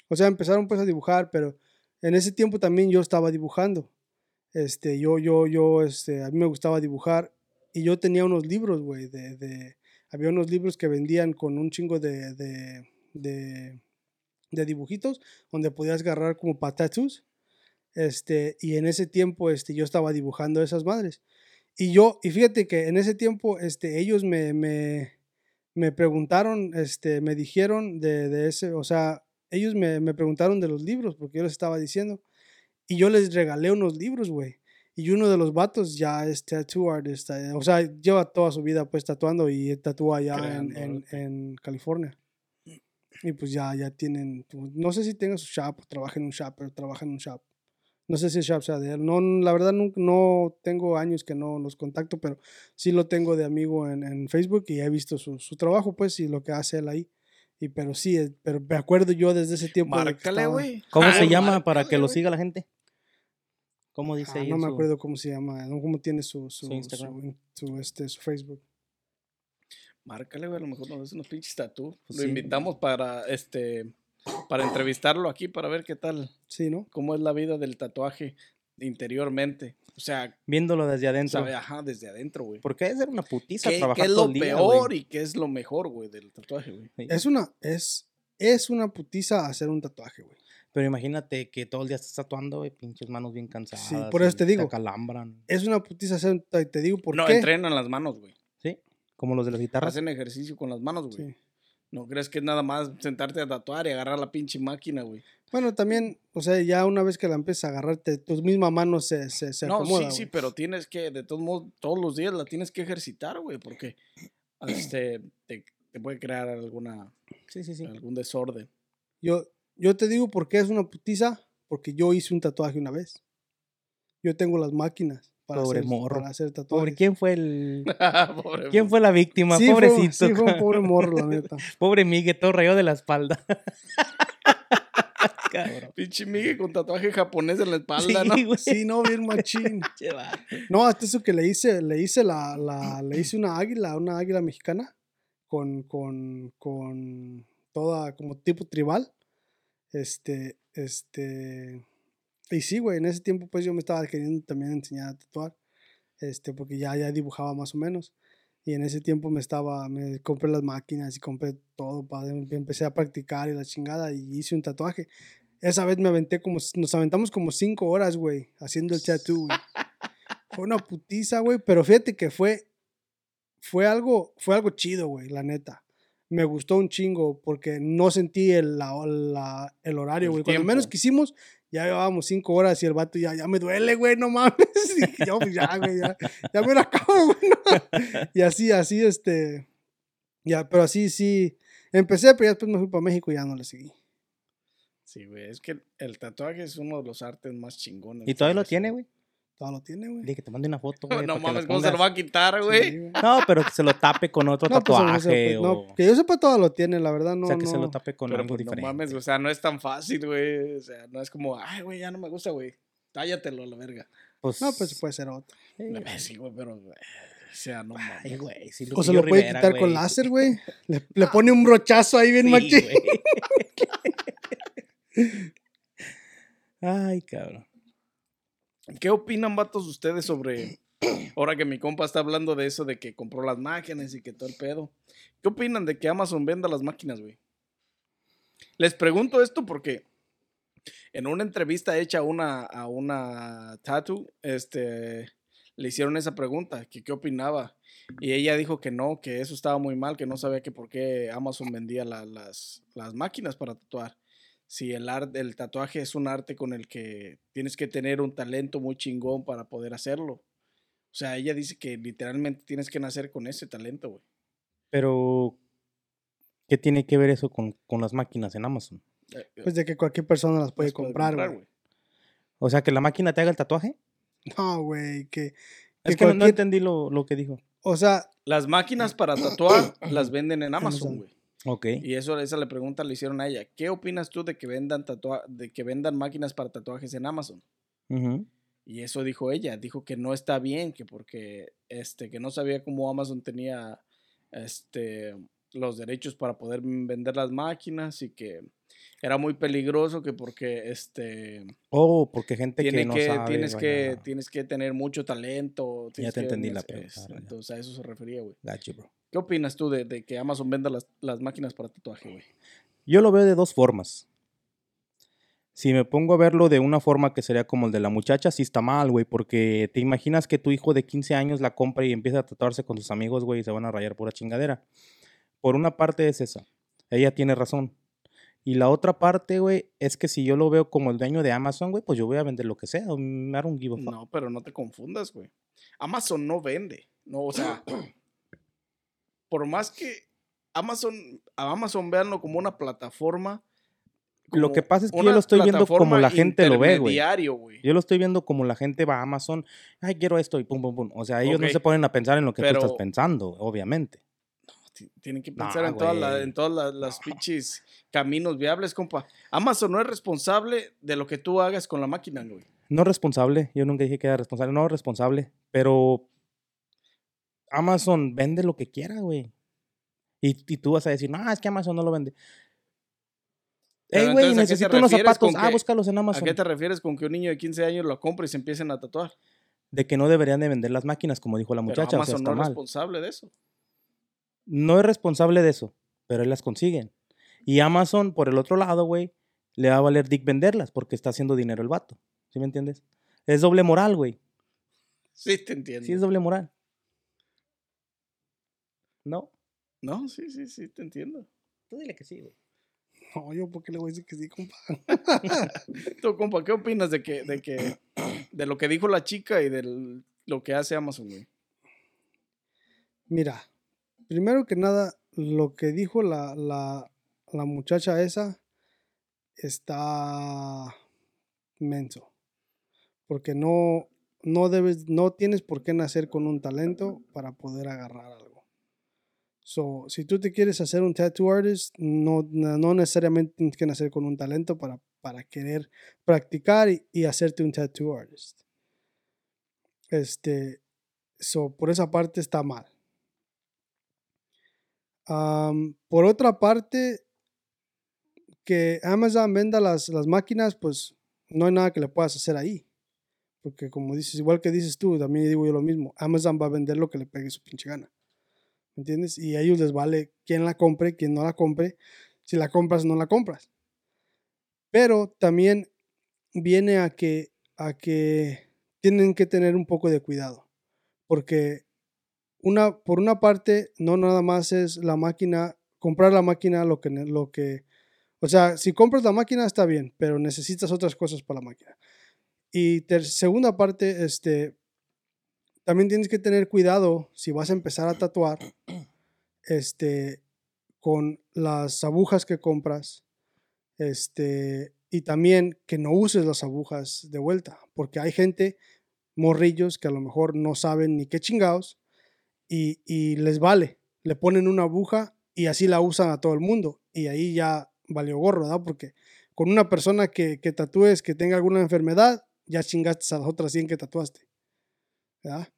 Speaker 1: o sea, empezaron pues a dibujar, pero en ese tiempo también yo estaba dibujando. Este, yo, yo, yo, este, a mí me gustaba dibujar y yo tenía unos libros, güey, de, había unos libros que vendían con un chingo de, de, de, dibujitos donde podías agarrar como para tattoos. Este, y en ese tiempo, este, yo estaba dibujando esas madres. Y yo, y fíjate que en ese tiempo, este, ellos me, me, me preguntaron, este, me dijeron de, de ese, o sea, ellos me, me preguntaron de los libros, porque yo les estaba diciendo, y yo les regalé unos libros, güey. Y uno de los vatos ya es tattoo artist, eh, o sea, lleva toda su vida pues tatuando y tatúa allá en, en, en California. Y pues ya, ya tienen, tu- no sé si tenga su shop trabaja en un shop, pero trabaja en un shop. No sé si shop sea de él. No, la verdad no, no tengo años que no los contacto, pero sí lo tengo de amigo en, en Facebook y he visto su, su trabajo, pues, y lo que hace él ahí. Y pero sí, eh, pero me acuerdo yo desde ese tiempo.
Speaker 3: Márcale, güey.
Speaker 2: ¿Cómo
Speaker 3: Ah,
Speaker 2: se llama para que lo siga la gente? ¿Cómo dice
Speaker 1: Ah,
Speaker 2: ahí
Speaker 1: no me
Speaker 2: su-
Speaker 1: acuerdo cómo se llama, cómo tiene su, su, su,
Speaker 2: Instagram.
Speaker 1: su, este, su Facebook.
Speaker 3: Márcale, güey, a lo mejor nos hace unos pinches tatú.
Speaker 2: Pues
Speaker 3: lo
Speaker 2: sí.
Speaker 3: invitamos para este para entrevistarlo aquí para ver qué tal,
Speaker 1: Sí, ¿no?
Speaker 3: cómo es la vida del tatuaje interiormente. O sea,
Speaker 2: Viéndolo desde adentro.
Speaker 3: sabe, ajá, desde adentro, güey.
Speaker 2: Porque debe ser una putiza
Speaker 3: ¿Qué,
Speaker 2: trabajar
Speaker 3: qué es
Speaker 2: todo
Speaker 3: lo
Speaker 2: el día,
Speaker 3: peor y qué es lo mejor, güey, del tatuaje, güey?
Speaker 2: Sí.
Speaker 1: Es una, es, es una putiza hacer un tatuaje, güey.
Speaker 2: Pero imagínate que todo el día estás tatuando, güey, pinches manos bien cansadas.
Speaker 1: por eso te digo.
Speaker 2: acalambran.
Speaker 1: Es una putiza hacer un tatuaje. Te digo por
Speaker 3: no,
Speaker 1: qué.
Speaker 3: entrenan las manos, güey.
Speaker 2: ¿Sí? Como los de las guitarras.
Speaker 3: Hacen ejercicio con las manos, güey.
Speaker 1: Sí.
Speaker 3: No crees que es nada más sentarte a tatuar y agarrar la pinche máquina, güey.
Speaker 1: Bueno, también, o sea, ya una vez que la empiezas a agarrarte, tu misma mano se, se, se
Speaker 3: no,
Speaker 1: acomoda.
Speaker 3: sí, sí, pero tienes que, de todos modos, todos los días la tienes que ejercitar, güey, porque este, te, te puede crear alguna,
Speaker 2: Sí, sí, sí.
Speaker 3: algún desorden.
Speaker 1: Yo, yo te digo por qué es una putiza, porque yo hice un tatuaje una vez. Yo tengo las máquinas para,
Speaker 2: Pobre
Speaker 1: hacer,
Speaker 2: morro.
Speaker 1: para hacer
Speaker 2: Pobre,
Speaker 1: tatuajes.
Speaker 2: ¿quién fue el.
Speaker 3: Pobre
Speaker 2: ¿Quién fue la víctima?
Speaker 1: Sí, fue-
Speaker 2: Pobrecito.
Speaker 1: sí, fue un pobre morro, la neta.
Speaker 2: Pobre Miguel, todo rayado de la espalda.
Speaker 3: Pinche Miguel con tatuaje japonés en la espalda,
Speaker 2: Sí,
Speaker 3: ¿no?
Speaker 2: güey.
Speaker 1: Sí, no, bien machín. No, hasta eso que le hice, le hice la, la, le hice una águila, una águila mexicana con, con, con toda como tipo tribal. Este, este, y sí, güey, en ese tiempo pues yo me estaba queriendo también enseñar a tatuar, este, porque ya, ya dibujaba más o menos. Y en ese tiempo me estaba, me compré las máquinas y compré todo, para, empecé a practicar y la chingada y hice un tatuaje. Esa vez me aventé como, nos aventamos como cinco horas, güey, haciendo el tattoo, güey. Fue una putiza, güey, pero fíjate que fue, fue algo, fue algo chido, güey, la neta. Me gustó un chingo porque no sentí el, la- la- el horario, güey. Cuando menos quisimos, ya llevábamos cinco horas y el vato ya, ya me duele, güey, no mames. Y yo, pues ya, güey, ya, ya me lo acabo, güey. no. Y así, así, este, ya, pero así, sí. Empecé, pero ya después me fui para México y ya no le seguí.
Speaker 3: Sí, güey, es que el tatuaje es uno de los artes más chingones.
Speaker 2: ¿Y todavía lo tiene, güey?
Speaker 1: Todo lo tiene, güey.
Speaker 2: Dile que te mande una foto, güey.
Speaker 3: No mames, ¿cómo se lo va a quitar, güey?
Speaker 2: No, pero que se lo tape con otro
Speaker 1: No, pues, no
Speaker 2: tatuaje
Speaker 1: pues, no,
Speaker 2: o...
Speaker 1: que yo sepa todo lo tiene, la verdad, no.
Speaker 2: o sea, que se
Speaker 1: no.
Speaker 2: lo tape con
Speaker 3: Pero
Speaker 2: algo
Speaker 3: pues, no
Speaker 2: diferente.
Speaker 3: mames, o sea, no es tan fácil, güey. O sea, no es como, ay, güey, ya no me gusta, güey. Tállatelo a la verga.
Speaker 2: pues,
Speaker 1: No, pues puede ser otro.
Speaker 3: Sí, güey, pero, güey, o sea, no mames.
Speaker 2: Güey.
Speaker 1: O se lo puede
Speaker 2: Rivera,
Speaker 1: quitar con láser, güey. Le, le pone un brochazo ahí bien
Speaker 2: Sí,
Speaker 1: machín.
Speaker 2: Ay, cabrón.
Speaker 3: ¿Qué opinan, vatos, ustedes sobre. Ahora que mi compa está hablando de eso, de que compró las máquinas y que todo el pedo. ¿Qué opinan de que Amazon venda las máquinas, güey? Les pregunto esto porque en una entrevista hecha a una, a una tattoo, este, le hicieron esa pregunta, que qué opinaba. Y ella dijo que no, que eso estaba muy mal, que no sabía que por qué Amazon vendía la- las, las máquinas para tatuar. Si el, arte, el tatuaje es un arte con el que tienes que tener un talento muy chingón para poder hacerlo. O sea, ella dice que literalmente tienes que nacer con ese talento, güey.
Speaker 2: Pero, ¿qué tiene que ver eso con, con las máquinas en Amazon?
Speaker 3: Eh, eh,
Speaker 1: Pues de que cualquier persona las puede
Speaker 3: las puede
Speaker 1: comprar, güey.
Speaker 2: O sea, que la máquina te haga el tatuaje.
Speaker 1: No, güey, que,
Speaker 2: Es
Speaker 1: que
Speaker 2: no- no entendí lo, lo que dijo.
Speaker 1: o sea,
Speaker 3: Las máquinas para tatuar las venden en Amazon. güey.
Speaker 2: Ok.
Speaker 3: Y eso, esa le pregunta le hicieron a ella. ¿Qué opinas tú de que vendan tatua de que vendan máquinas para tatuajes en Amazon? Y eso dijo ella, dijo que no está bien, que porque este, que no sabía cómo Amazon tenía este los derechos para poder vender las máquinas y que era muy peligroso que porque este
Speaker 2: Oh, porque gente
Speaker 3: tiene
Speaker 2: que no
Speaker 3: que,
Speaker 2: sabe.
Speaker 3: tienes que
Speaker 2: vaya-
Speaker 3: tienes que tener mucho talento. tienes
Speaker 2: te
Speaker 3: que
Speaker 2: entendí la pregunta,
Speaker 3: es-
Speaker 2: ya.
Speaker 3: Entonces a eso se refería, güey.
Speaker 2: Gotcha, bro.
Speaker 3: ¿Qué opinas tú de, de que Amazon venda las, las máquinas para tatuaje, güey?
Speaker 2: Yo lo veo de dos formas. Si me pongo a verlo de una forma que sería como el de la muchacha, sí está mal, güey, porque te imaginas que tu hijo de 15 años la compra y empieza a tatuarse con sus amigos, güey, y se van a rayar pura chingadera. Por una parte es esa. Ella tiene razón. Y la otra parte, güey, es que si yo lo veo como el dueño de Amazon, güey, pues yo voy a vender lo que sea. Fuck.
Speaker 3: No, pero no te confundas, güey. Amazon no vende. No, o sea, por más que Amazon, a Amazon veanlo como una plataforma.
Speaker 2: Lo que pasa es que yo lo estoy viendo como la gente lo ve, güey. Yo lo estoy viendo como la gente va a Amazon, ay, quiero esto y pum, pum, pum. O sea, ellos no se ponen a pensar en lo que tú estás pensando, obviamente.
Speaker 3: Ti- Tienen que
Speaker 2: No,
Speaker 3: pensar en, todas la-
Speaker 2: güey.
Speaker 3: en todas la- las pinches caminos viables, compa. Amazon no es responsable de lo que tú hagas con la máquina, güey.
Speaker 2: No responsable, yo nunca dije que era responsable, no responsable, pero Amazon vende lo que quiera, güey. Y, y tú vas a decir, no, es que Amazon no lo vende.
Speaker 3: Pero
Speaker 2: Ey, güey,
Speaker 3: ¿a
Speaker 2: necesito unos zapatos. Ah,
Speaker 3: que-
Speaker 2: búscalos en
Speaker 3: ¿A
Speaker 2: Amazon.
Speaker 3: qué te refieres con que un niño de 15 años lo compre y se empiecen a tatuar?
Speaker 2: De que no deberían de vender las máquinas, como dijo la
Speaker 3: Pero
Speaker 2: muchacha, o sea,
Speaker 3: Amazon
Speaker 2: está
Speaker 3: no es
Speaker 2: mal.
Speaker 3: responsable de eso.
Speaker 2: No es responsable de eso, pero él las consiguen. Y Amazon, por el otro lado, güey, le va a valer dick venderlas porque está haciendo dinero el vato. ¿Sí me entiendes? Es doble moral, güey.
Speaker 3: Sí, te entiendo.
Speaker 2: Sí, es doble moral. ¿No?
Speaker 3: No, sí, sí, sí, te entiendo.
Speaker 2: Tú dile que sí, güey.
Speaker 1: no, yo por qué le voy a decir que sí, compa.
Speaker 3: Tú, compa, ¿qué opinas de que, de que, de lo que dijo la chica y de lo que hace Amazon, güey?
Speaker 1: Mira, primero que nada, lo que dijo la, la, la muchacha esa está menso. Porque no, no debes, no tienes por qué nacer con un talento para poder agarrar algo. So, si tú te quieres hacer un tattoo artist, no, no necesariamente tienes que nacer con un talento para para querer practicar y, y hacerte un tattoo artist. Este, so, por esa parte está mal. Am, por otra parte, que Amazon venda las, las máquinas, pues no hay nada que le puedas hacer ahí. Porque como dices, igual que dices tú, también digo yo lo mismo, Amazon va a vender lo que le pegue su pinche gana. ¿Me entiendes? Y a ellos les vale quién la compre, quién no la compre, si la compras no la compras. Pero también viene a que, a que tienen que tener un poco de cuidado. Porque una, por una parte, no nada más es la máquina, comprar la máquina lo que, lo que, o sea, si compras la máquina está bien, pero necesitas otras cosas para la máquina. Y ter- segunda parte, este, también tienes que tener cuidado si vas a empezar a tatuar, este, con las agujas que compras, este, y también que no uses las agujas de vuelta, porque hay gente, morrillos, que a lo mejor no saben ni qué chingados, y, y les vale, le ponen una aguja y así la usan a todo el mundo, y ahí ya valió gorro, ¿verdad? Porque con una persona que, que tatúes que tenga alguna enfermedad, ya chingaste a las otras 100 que tatuaste, ¿verdad?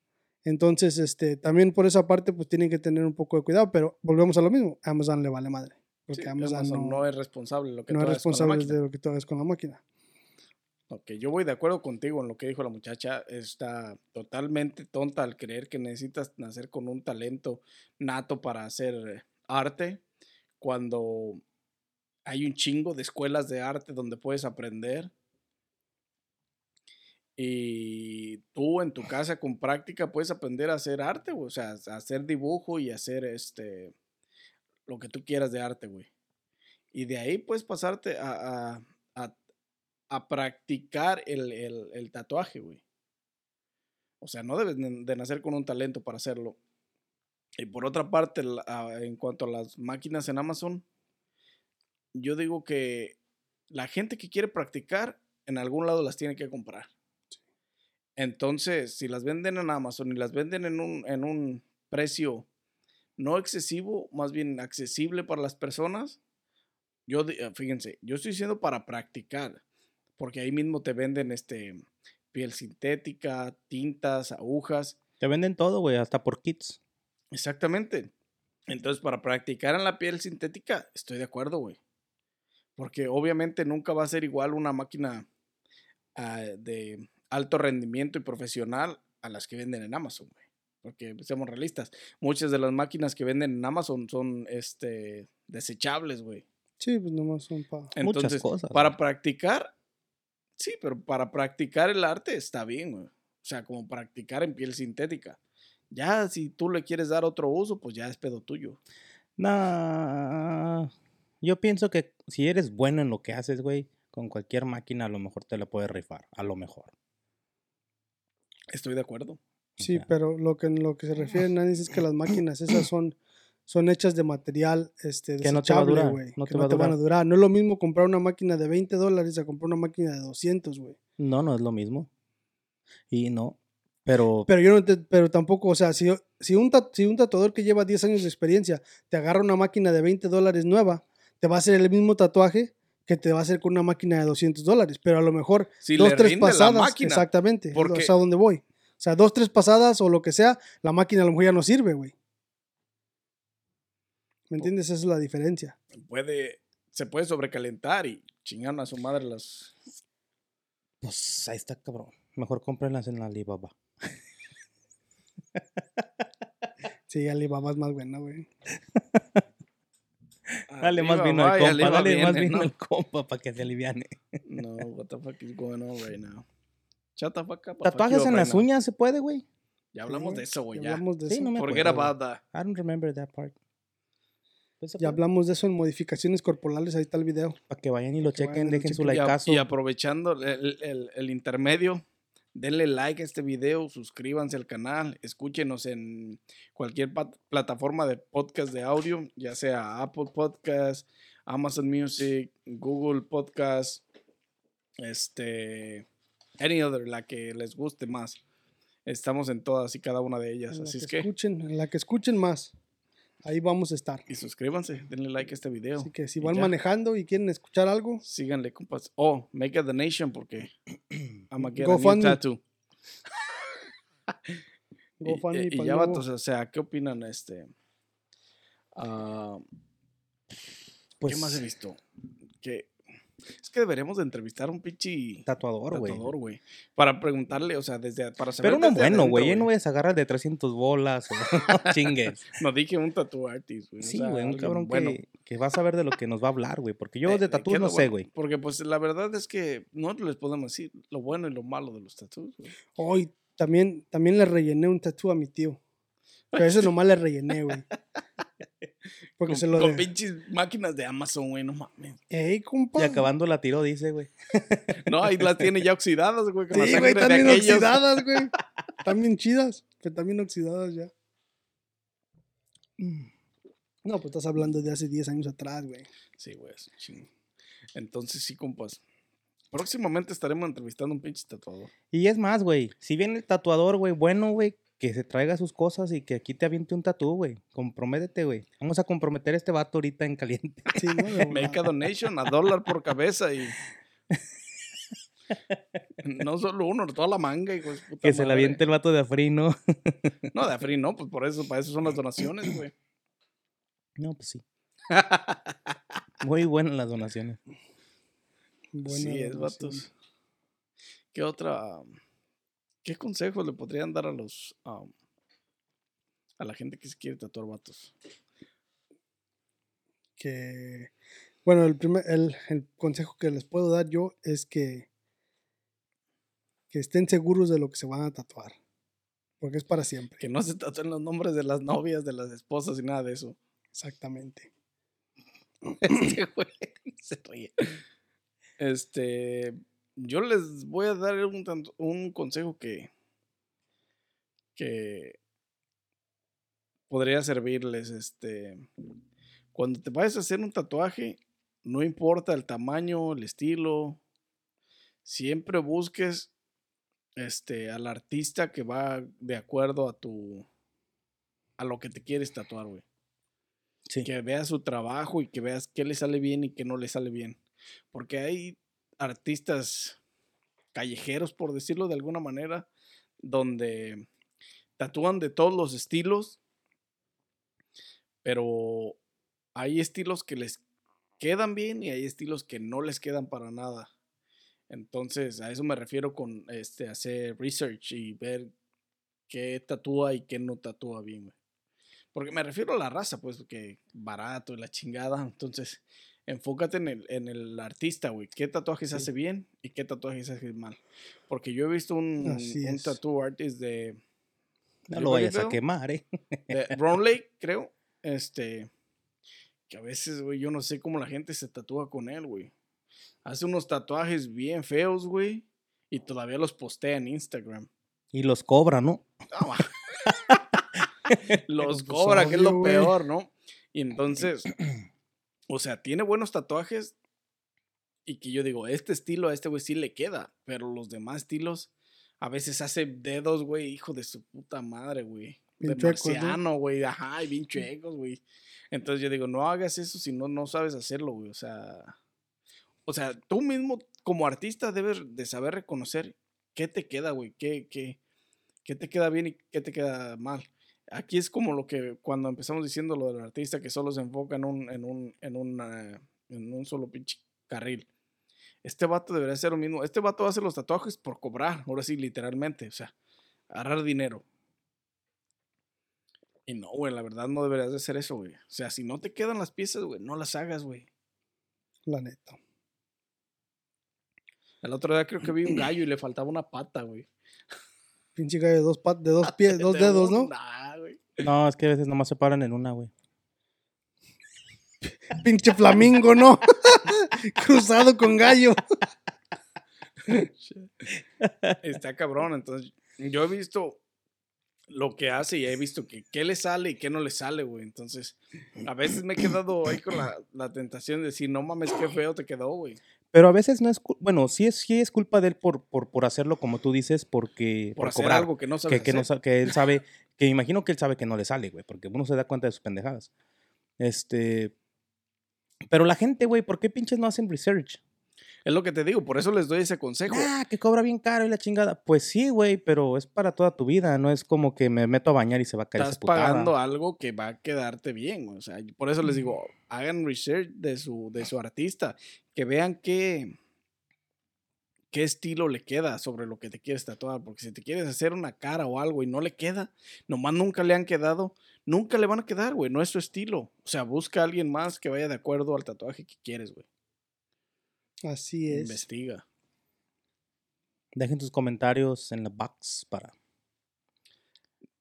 Speaker 1: Entonces, este, también por esa parte, pues tienen que tener un poco de cuidado, pero volvemos a lo mismo, Amazon le vale madre, porque
Speaker 3: Sí,
Speaker 1: Amazon,
Speaker 3: Amazon
Speaker 1: no,
Speaker 3: no es responsable lo que
Speaker 1: no
Speaker 3: tú
Speaker 1: es
Speaker 3: hagas con la
Speaker 1: responsable de lo que tú hagas con la máquina.
Speaker 3: Ok, yo voy de acuerdo contigo en lo que dijo la muchacha. Está totalmente tonta al creer que necesitas nacer con un talento nato para hacer arte, cuando hay un chingo de escuelas de arte donde puedes aprender. Y tú en tu casa con práctica puedes aprender a hacer arte, o sea, hacer dibujo y hacer este lo que tú quieras de arte, güey. Y de ahí puedes pasarte a, a- a- practicar el, el- el tatuaje, güey. O sea, no debes de nacer con un talento para hacerlo. Y por otra parte, en cuanto a las máquinas en Amazon, yo digo que la gente que quiere practicar, en algún lado las tiene que comprar. Entonces, si las venden en Amazon y las venden en un, en un precio no excesivo, más bien accesible para las personas, yo, eh, fíjense, yo estoy diciendo para practicar, porque ahí mismo te venden este piel sintética, tintas, agujas,
Speaker 2: Te venden todo, güey, hasta por kits.
Speaker 3: Exactamente. Entonces, para practicar en la piel sintética, estoy de acuerdo, güey. Porque obviamente nunca va a ser igual una máquina ah, de alto rendimiento y profesional a las que venden en Amazon, güey. Porque pues, seamos realistas, muchas de las máquinas que venden en Amazon son este desechables, güey.
Speaker 1: Sí, pues nomás son para...
Speaker 2: Muchas
Speaker 3: Entonces,
Speaker 2: cosas,
Speaker 3: para
Speaker 2: güey.
Speaker 3: practicar, sí, pero para practicar el arte está bien, güey. O sea, como practicar en piel sintética. Ya, si tú le quieres dar otro uso, pues ya es pedo tuyo.
Speaker 2: Nah, yo pienso que si eres bueno en lo que haces, güey, con cualquier máquina a lo mejor te la puedes rifar, a lo mejor.
Speaker 3: Estoy de acuerdo.
Speaker 1: Sí, pero lo que, en lo que se refiere Nanis es que las máquinas esas son, son hechas de material este,
Speaker 2: Que no te va a
Speaker 1: desechable,
Speaker 2: durar,
Speaker 1: güey.
Speaker 2: no
Speaker 1: que
Speaker 2: te
Speaker 1: no
Speaker 2: va a
Speaker 1: te van a
Speaker 2: durar.
Speaker 1: durar. No es lo mismo comprar una máquina de 20 dólares a comprar una máquina de 200, güey.
Speaker 2: No, no es lo mismo. Y no, pero
Speaker 1: Pero yo no te, pero tampoco, o sea, si, si, un, tat- si un tatuador que lleva 10 años de experiencia te agarra una máquina de 20 dólares nueva, te va a hacer el mismo tatuaje que te va a hacer con una máquina de 200 dólares. Pero a lo mejor
Speaker 3: Si
Speaker 1: dos, tres pasadas,
Speaker 3: máquina,
Speaker 1: exactamente, es
Speaker 3: porque-
Speaker 1: a donde voy. O sea, dos, tres pasadas o lo que sea, la máquina a lo mejor ya no sirve, güey. ¿Me entiendes? Esa es la diferencia.
Speaker 3: puede, se puede sobrecalentar y chingar a su madre las...
Speaker 2: pues ahí está, cabrón. Mejor cómprenlas en la Alibaba.
Speaker 1: Sí, Alibaba es más buena, güey.
Speaker 2: Dale más vino al compa, dale más vino
Speaker 3: ¿no?
Speaker 2: al compa para que se aliviane.
Speaker 3: No, what the fuck is going on right now? I'll fuck
Speaker 2: ¿Tatuajes en las uñas se puede, güey?
Speaker 3: Ya hablamos de eso, güey,
Speaker 1: ya hablamos de eso.
Speaker 3: Forget about that.
Speaker 2: I don't remember that part. Pues
Speaker 1: Ya hablamos de eso en modificaciones corporales, ahí está el video.
Speaker 2: Para que vayan y lo chequen, dejen su likeazo.
Speaker 3: y aprovechando el intermedio, denle like a este video, suscríbanse al canal, escúchenos en cualquier plataforma de podcast de audio, ya sea Apple Podcast, Amazon Music, Google Podcast, este, any other, la que les guste más. Estamos en todas y cada una de ellas,
Speaker 1: En
Speaker 3: así
Speaker 1: que
Speaker 3: es que
Speaker 1: escuchen, en la que escuchen más. Ahí vamos a estar.
Speaker 3: Y suscríbanse, denle like a este video.
Speaker 1: Así que si van
Speaker 3: ya.
Speaker 1: manejando y quieren escuchar algo,
Speaker 3: Síganle, compas. Oh, make a donation porque I'm a get a new tattoo. Y-
Speaker 1: GoFundMe
Speaker 3: y, y
Speaker 1: pa'l
Speaker 3: ya, vatos, o sea, ¿qué opinan este? Ah,
Speaker 2: Pues,
Speaker 3: ¿Qué más he visto? Que es que deberíamos de entrevistar a un pinche
Speaker 2: Tatuador, güey.
Speaker 3: tatuador, güey, para preguntarle, o sea, desde para saber
Speaker 2: Pero uno
Speaker 3: desde
Speaker 2: bueno, güey. Ya no vayas a agarrar de 300 bolas o no chingues.
Speaker 3: No dije un tatu artist, güey. o
Speaker 2: Sí,
Speaker 3: sea,
Speaker 2: güey, un cabrón
Speaker 3: bueno.
Speaker 2: que, que va a saber de lo que nos va a hablar, güey. Porque yo
Speaker 3: Eh,
Speaker 2: de
Speaker 3: eh,
Speaker 2: tatuajes
Speaker 3: ¿qué es
Speaker 2: no sé,
Speaker 3: bueno?
Speaker 2: güey.
Speaker 3: Porque pues la verdad es que no les podemos decir lo bueno y lo malo de los tatuos, güey.
Speaker 1: hoy también, también le rellené un tatú a mi tío. Pero ese nomás le rellené, güey. Porque
Speaker 3: Con,
Speaker 1: se lo
Speaker 3: con
Speaker 1: de...
Speaker 3: pinches máquinas de Amazon, güey, no mames.
Speaker 1: Ey, compa.
Speaker 2: Y acabando la tiró, dice, güey.
Speaker 3: No, ahí las tiene ya oxidadas, güey, con
Speaker 1: Sí, güey, están bien oxidadas, güey. Están bien chidas, pero también oxidadas ya. No, pues estás hablando de hace 10 años atrás, güey.
Speaker 3: Sí, güey, es un chingo. Entonces, sí, compas. Próximamente estaremos entrevistando a un pinche tatuador.
Speaker 2: Y es más, güey. Si viene el tatuador, güey, bueno, güey, que se traiga sus cosas y que aquí te aviente un tatú, güey. Comprométete, güey. Vamos a comprometer a este vato ahorita en caliente.
Speaker 1: Sí, ¿no? De
Speaker 3: Make a donation a dólar por cabeza y. No solo uno, toda la manga. hijo de puta
Speaker 2: Que se la aviente el vato de Afrino.
Speaker 3: No, de Afri no, pues por eso, para eso son las donaciones, güey.
Speaker 2: No, pues sí. Muy buenas las donaciones.
Speaker 1: Buena
Speaker 3: sí, es vatos. ¿Qué otra? ¿Qué consejos le podrían dar a los. um, a la gente que se quiere tatuar vatos?
Speaker 1: Que, bueno, el, primer, el, el consejo que les puedo dar yo es que, que estén seguros de lo que se van a tatuar. Porque es para siempre.
Speaker 3: Que no se tatúen los nombres de las novias, de las esposas y nada de eso.
Speaker 1: Exactamente.
Speaker 3: Este güey se ríe. Este, yo les voy a dar un, tanto- un consejo que, que podría servirles. Este, cuando te vayas a hacer un tatuaje, no importa el tamaño, el estilo, siempre busques este, al artista que va de acuerdo a tu, a lo que te quieres tatuar, güey
Speaker 2: Sí.
Speaker 3: que veas su trabajo y que veas qué le sale bien y qué no le sale bien. Porque hay artistas callejeros, por decirlo de alguna manera, donde tatúan de todos los estilos, pero hay estilos que les quedan bien y hay estilos que no les quedan para nada. Entonces, a eso me refiero con este hacer research y ver qué tatúa y qué no tatúa bien. Porque me refiero a la raza, pues, que barato y la chingada. Entonces, enfócate en el, en el artista, güey. ¿Qué tatuajes
Speaker 1: Sí.
Speaker 3: hace bien y qué tatuajes hace mal? Porque yo he visto un,
Speaker 1: Así
Speaker 3: un tattoo artist de,
Speaker 2: No
Speaker 3: ¿de
Speaker 2: lo vayas a quemar, eh.
Speaker 3: de Ron Lake, creo. Este, que a veces, güey, yo no sé cómo la gente se tatúa con él, güey. Hace unos tatuajes bien feos, güey. Y todavía los postea en Instagram.
Speaker 2: Y los cobra, ¿no?
Speaker 3: No, ma. los cobra, que es lo peor, ¿no? Y entonces, o sea, tiene buenos tatuajes y que yo digo, este estilo a este güey sí le queda, pero los demás estilos a veces hace dedos, güey, hijo de su puta madre, güey. De marciano, güey, ajá, y bien chuecos, güey. Entonces yo digo, no hagas eso si no, no sabes hacerlo, güey, o sea... O sea, tú mismo como artista debes de saber reconocer qué te queda, güey, qué, qué, qué te queda bien y qué te queda mal. Aquí es como lo que cuando empezamos diciendo lo del artista que solo se enfoca en un, en un, en un, eh, en un solo pinche carril. Este vato debería hacer lo mismo. Este vato hace los tatuajes por cobrar, ahora sí, literalmente. O sea, agarrar dinero. Y no, güey, la verdad no deberías de hacer eso, güey. O sea, si no te quedan las piezas, güey, no las hagas, güey.
Speaker 1: La neta.
Speaker 3: El otro día creo que vi un gallo y le faltaba una pata, güey.
Speaker 1: Pinche gallo de dos, de dos pies, dos
Speaker 3: De
Speaker 1: dedos, ¿no?
Speaker 3: una, güey.
Speaker 2: No, es que a veces nomás se paran en una, güey.
Speaker 1: Pinche flamingo, ¿no? Cruzado con gallo.
Speaker 3: Está cabrón, entonces yo he visto lo que hace y he visto que qué le sale y qué no le sale, güey. Entonces, a veces me he quedado ahí con la, la tentación de decir, no mames, qué feo te quedó, güey.
Speaker 2: Pero a veces no es, bueno, sí es, sí es culpa de él por, por, por hacerlo como tú dices, porque
Speaker 3: Por,
Speaker 2: por,
Speaker 3: hacer
Speaker 2: cobrar.
Speaker 3: algo que no sabes
Speaker 2: que, que, no que él sabe Que imagino que él sabe que no le sale, güey, porque uno se da cuenta de sus pendejadas. Este. Pero la gente, güey, ¿por qué pinches no hacen research?
Speaker 3: Es lo que te digo, por eso les doy ese consejo.
Speaker 2: Ah, que cobra bien caro y la chingada. Pues sí, güey, pero es para toda tu vida. No es como que me meto a bañar y se va a caer
Speaker 3: Estás
Speaker 2: esa putada.
Speaker 3: pagando algo que va a quedarte bien. O sea, por eso les digo, hagan research de su, de su artista, que vean qué, qué estilo le queda sobre lo que te quieres tatuar. Porque si te quieres hacer una cara o algo y no le queda, nomás nunca le han quedado, nunca le van a quedar, güey. No es su estilo. O sea, busca a alguien más que vaya de acuerdo al tatuaje que quieres, güey.
Speaker 1: Así es.
Speaker 3: Investiga.
Speaker 2: Dejen sus comentarios en la box para.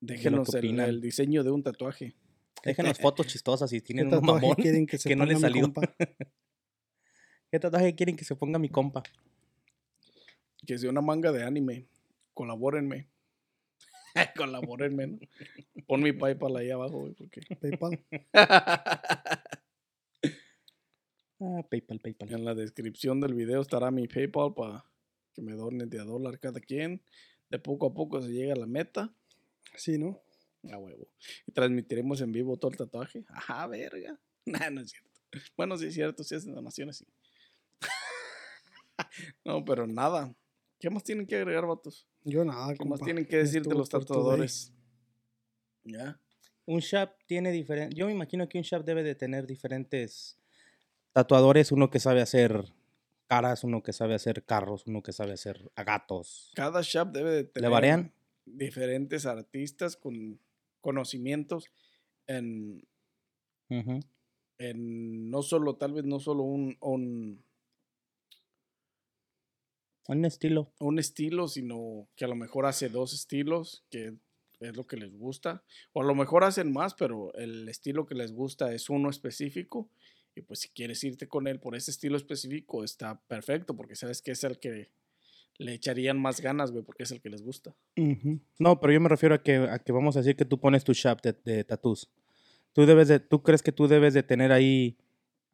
Speaker 3: Déjenos el, el diseño de un tatuaje.
Speaker 2: Déjenos fotos chistosas si
Speaker 1: ¿Qué
Speaker 2: tienen un mamón.
Speaker 1: quieren que
Speaker 2: no le
Speaker 1: ponga mi
Speaker 2: salió. ¿Qué tatuaje quieren que se ponga mi compa?
Speaker 3: Que sea una manga de anime. Colabórenme. Colabórenme, ¿no? Pon mi PayPal ahí abajo, güey, porque...
Speaker 1: PayPal.
Speaker 2: Ah, PayPal, PayPal.
Speaker 3: En la descripción del video estará mi PayPal para que me donen de a dólar cada quien. De poco a poco se llega a la meta.
Speaker 1: Sí, ¿no?
Speaker 3: A huevo. Y transmitiremos en vivo todo el tatuaje. Ajá, verga. Nah, no es cierto. Bueno, sí es cierto, si hacen donaciones, sí. No, pero nada. ¿Qué más tienen que agregar, vatos?
Speaker 1: Yo nada,
Speaker 3: ¿Qué más tienen que decirte
Speaker 1: Estuvo
Speaker 3: los tatuadores? Ya.
Speaker 2: Un shop tiene diferente. Yo me imagino que un shop debe de tener diferentes tatuadores. Uno que sabe hacer caras, uno que sabe hacer carros, uno que sabe hacer a gatos.
Speaker 3: Cada shop debe de tener
Speaker 2: ¿Le varían?
Speaker 3: diferentes artistas con conocimientos en, en no solo, tal vez no solo un, un,
Speaker 2: Un estilo.
Speaker 3: un estilo, sino que a lo mejor hace dos estilos, que es lo que les gusta. O a lo mejor hacen más, pero el estilo que les gusta es uno específico. Y pues si quieres irte con él por ese estilo específico, está perfecto, porque sabes que es el que le echarían más ganas, güey, porque es el que les gusta.
Speaker 2: No, pero yo me refiero a que, a que vamos a decir que tú pones tu shop de, de tattoos. Tú debes de, tú crees que tú debes de tener ahí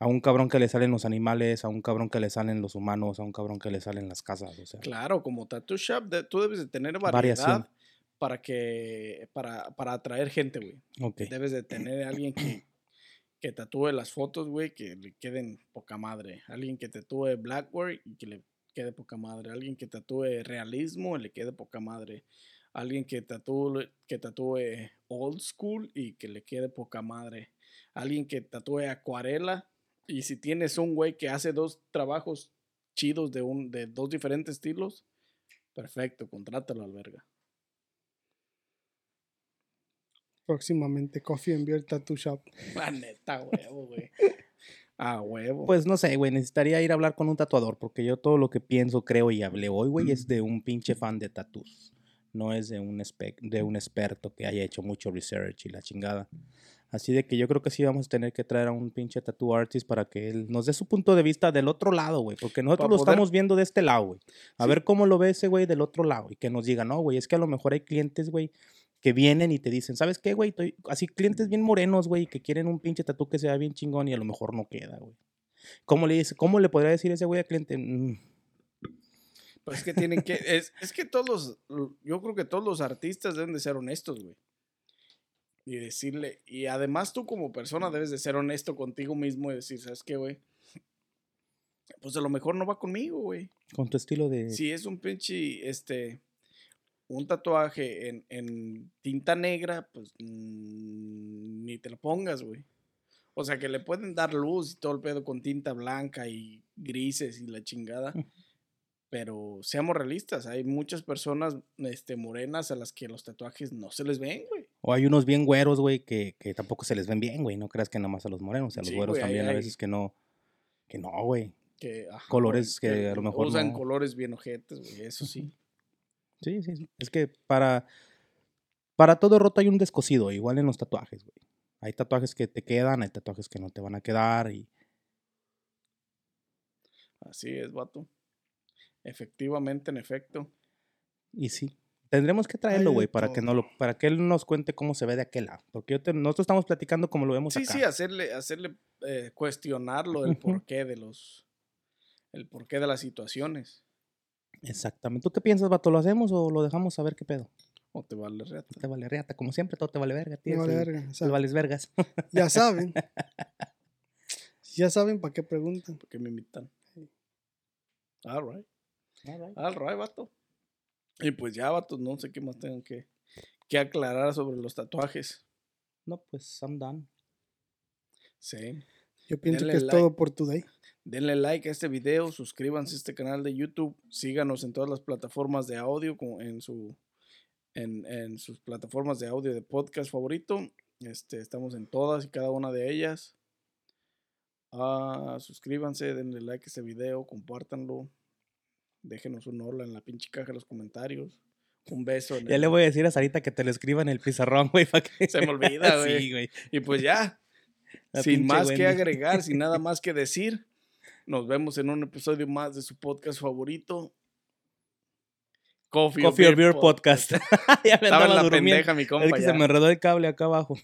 Speaker 2: a un cabrón que le salen los animales, a un cabrón que le salen los humanos, a un cabrón que le salen las casas, o sea.
Speaker 3: Claro, como tattoo shop, de- tú debes de tener variedad
Speaker 2: Variación.
Speaker 3: para que para, para atraer gente, güey.
Speaker 2: Ok.
Speaker 3: Debes de tener a alguien que, que tatúe las fotos, güey, que le queden poca madre. Alguien que tatúe Blackboard y que le quede poca madre. Alguien que tatúe realismo y le quede poca madre. Alguien que tatúe, que tatúe old school y que le quede poca madre. Alguien que tatúe acuarela. Y si tienes un güey que hace dos trabajos chidos de, un, de dos diferentes estilos, perfecto, contrátalo al verga.
Speaker 1: Próximamente Coffee and Beer Tattoo Shop.
Speaker 3: La neta, huevo, güey. A huevo.
Speaker 2: Pues no sé, güey, necesitaría ir a hablar con un tatuador, porque yo todo lo que pienso, creo y hablé hoy, güey, es de un pinche fan de tattoos. No es de un, de un experto que haya hecho mucho research y la chingada. Así de que yo creo que sí vamos a tener que traer a un pinche tattoo artist para que él nos dé su punto de vista del otro lado, güey. Porque nosotros lo
Speaker 3: poder-
Speaker 2: estamos viendo de este lado, güey. A
Speaker 3: Sí.
Speaker 2: ver cómo lo ve ese güey del otro lado. Y que nos diga, no, güey, es que a lo mejor hay clientes, güey, que vienen y te dicen, ¿sabes qué, güey? Estoy- Así clientes bien morenos, güey, que quieren un pinche tatu que sea bien chingón y a lo mejor no queda, güey. ¿Cómo le dice, cómo le podría decir ese güey al cliente? Mm,
Speaker 3: Pues es que tienen que. Es, es que todos los. Yo creo que todos los artistas deben de ser honestos, güey. Y decirle. Y además tú como persona debes de ser honesto contigo mismo y decir, ¿sabes qué, güey? Pues a lo mejor no va conmigo, güey.
Speaker 2: con tu estilo de...
Speaker 3: Si es un pinche. Este. Un tatuaje en, en tinta negra, pues mm, ni te lo pongas, güey. O sea que le pueden dar luz y todo el pedo con tinta blanca y grises y la chingada. Pero seamos realistas, hay muchas personas este, morenas a las que los tatuajes no se les ven, güey.
Speaker 2: O hay unos bien güeros, güey, que, que tampoco se les ven bien, güey. No creas que nada más a los morenos, a los
Speaker 3: Sí,
Speaker 2: güeros
Speaker 3: güey,
Speaker 2: también a veces que no... Que no, güey.
Speaker 3: Que, ajá,
Speaker 2: Colores
Speaker 3: güey,
Speaker 2: que a lo mejor
Speaker 3: Usan
Speaker 2: no.
Speaker 3: colores bien ojetes, güey, eso sí.
Speaker 2: Sí, sí, sí. Es que para... Para todo roto hay un descosido, igual en los tatuajes, güey. Hay tatuajes que te quedan, hay tatuajes que no te van a quedar y...
Speaker 3: Así es, vato. Efectivamente, en efecto.
Speaker 2: Y sí. Tendremos que traerlo, güey, para que, no lo, para que él nos cuente cómo se ve de aquel lado. Porque yo te- nosotros estamos platicando como lo vemos
Speaker 3: Sí,
Speaker 2: acá.
Speaker 3: sí, hacerle, hacerle eh, cuestionarlo el porqué de los. El porqué de las situaciones.
Speaker 2: Exactamente. ¿Tú qué piensas, vato? ¿Lo hacemos o lo dejamos a ver qué pedo?
Speaker 3: O te vale reata.
Speaker 2: Te vale reata. Como siempre, todo te vale verga, tío.
Speaker 1: No vale
Speaker 2: sí.
Speaker 1: verga,
Speaker 2: Te vales vergas.
Speaker 1: ya saben. ya saben para qué preguntan.
Speaker 3: ¿Por qué me invitan? All right. All right, vato. Y pues ya, vatos, no sé qué más tengan que, que aclarar sobre los tatuajes.
Speaker 2: No, pues I'm done.
Speaker 3: Sí.
Speaker 1: Yo pienso
Speaker 3: Denle
Speaker 1: que es
Speaker 3: like.
Speaker 1: todo por today.
Speaker 3: Denle like a este video, suscríbanse a este canal de YouTube, síganos en todas las plataformas de audio, como en su en, en sus plataformas de audio de podcast favorito. Este, estamos en todas y cada una de ellas. Ah, suscríbanse, denle like a este video, compártanlo. Déjenos un hola en la pinche caja de los comentarios. Un beso. en
Speaker 2: Ya le voy a decir a Sarita que te lo escriba en el pizarrón, güey, para que...
Speaker 3: Se me olvida, güey.
Speaker 2: Sí, güey.
Speaker 3: Y pues ya,
Speaker 2: La
Speaker 3: sin más que agregar, sin nada más que decir, nos vemos en un episodio más de su podcast favorito. Coffee,
Speaker 2: Coffee or Beer Podcast. ya me
Speaker 3: Estaba en la
Speaker 2: durmiendo.
Speaker 3: pendeja mi compa
Speaker 2: Es que
Speaker 3: ya.
Speaker 2: se me enredó el cable acá abajo.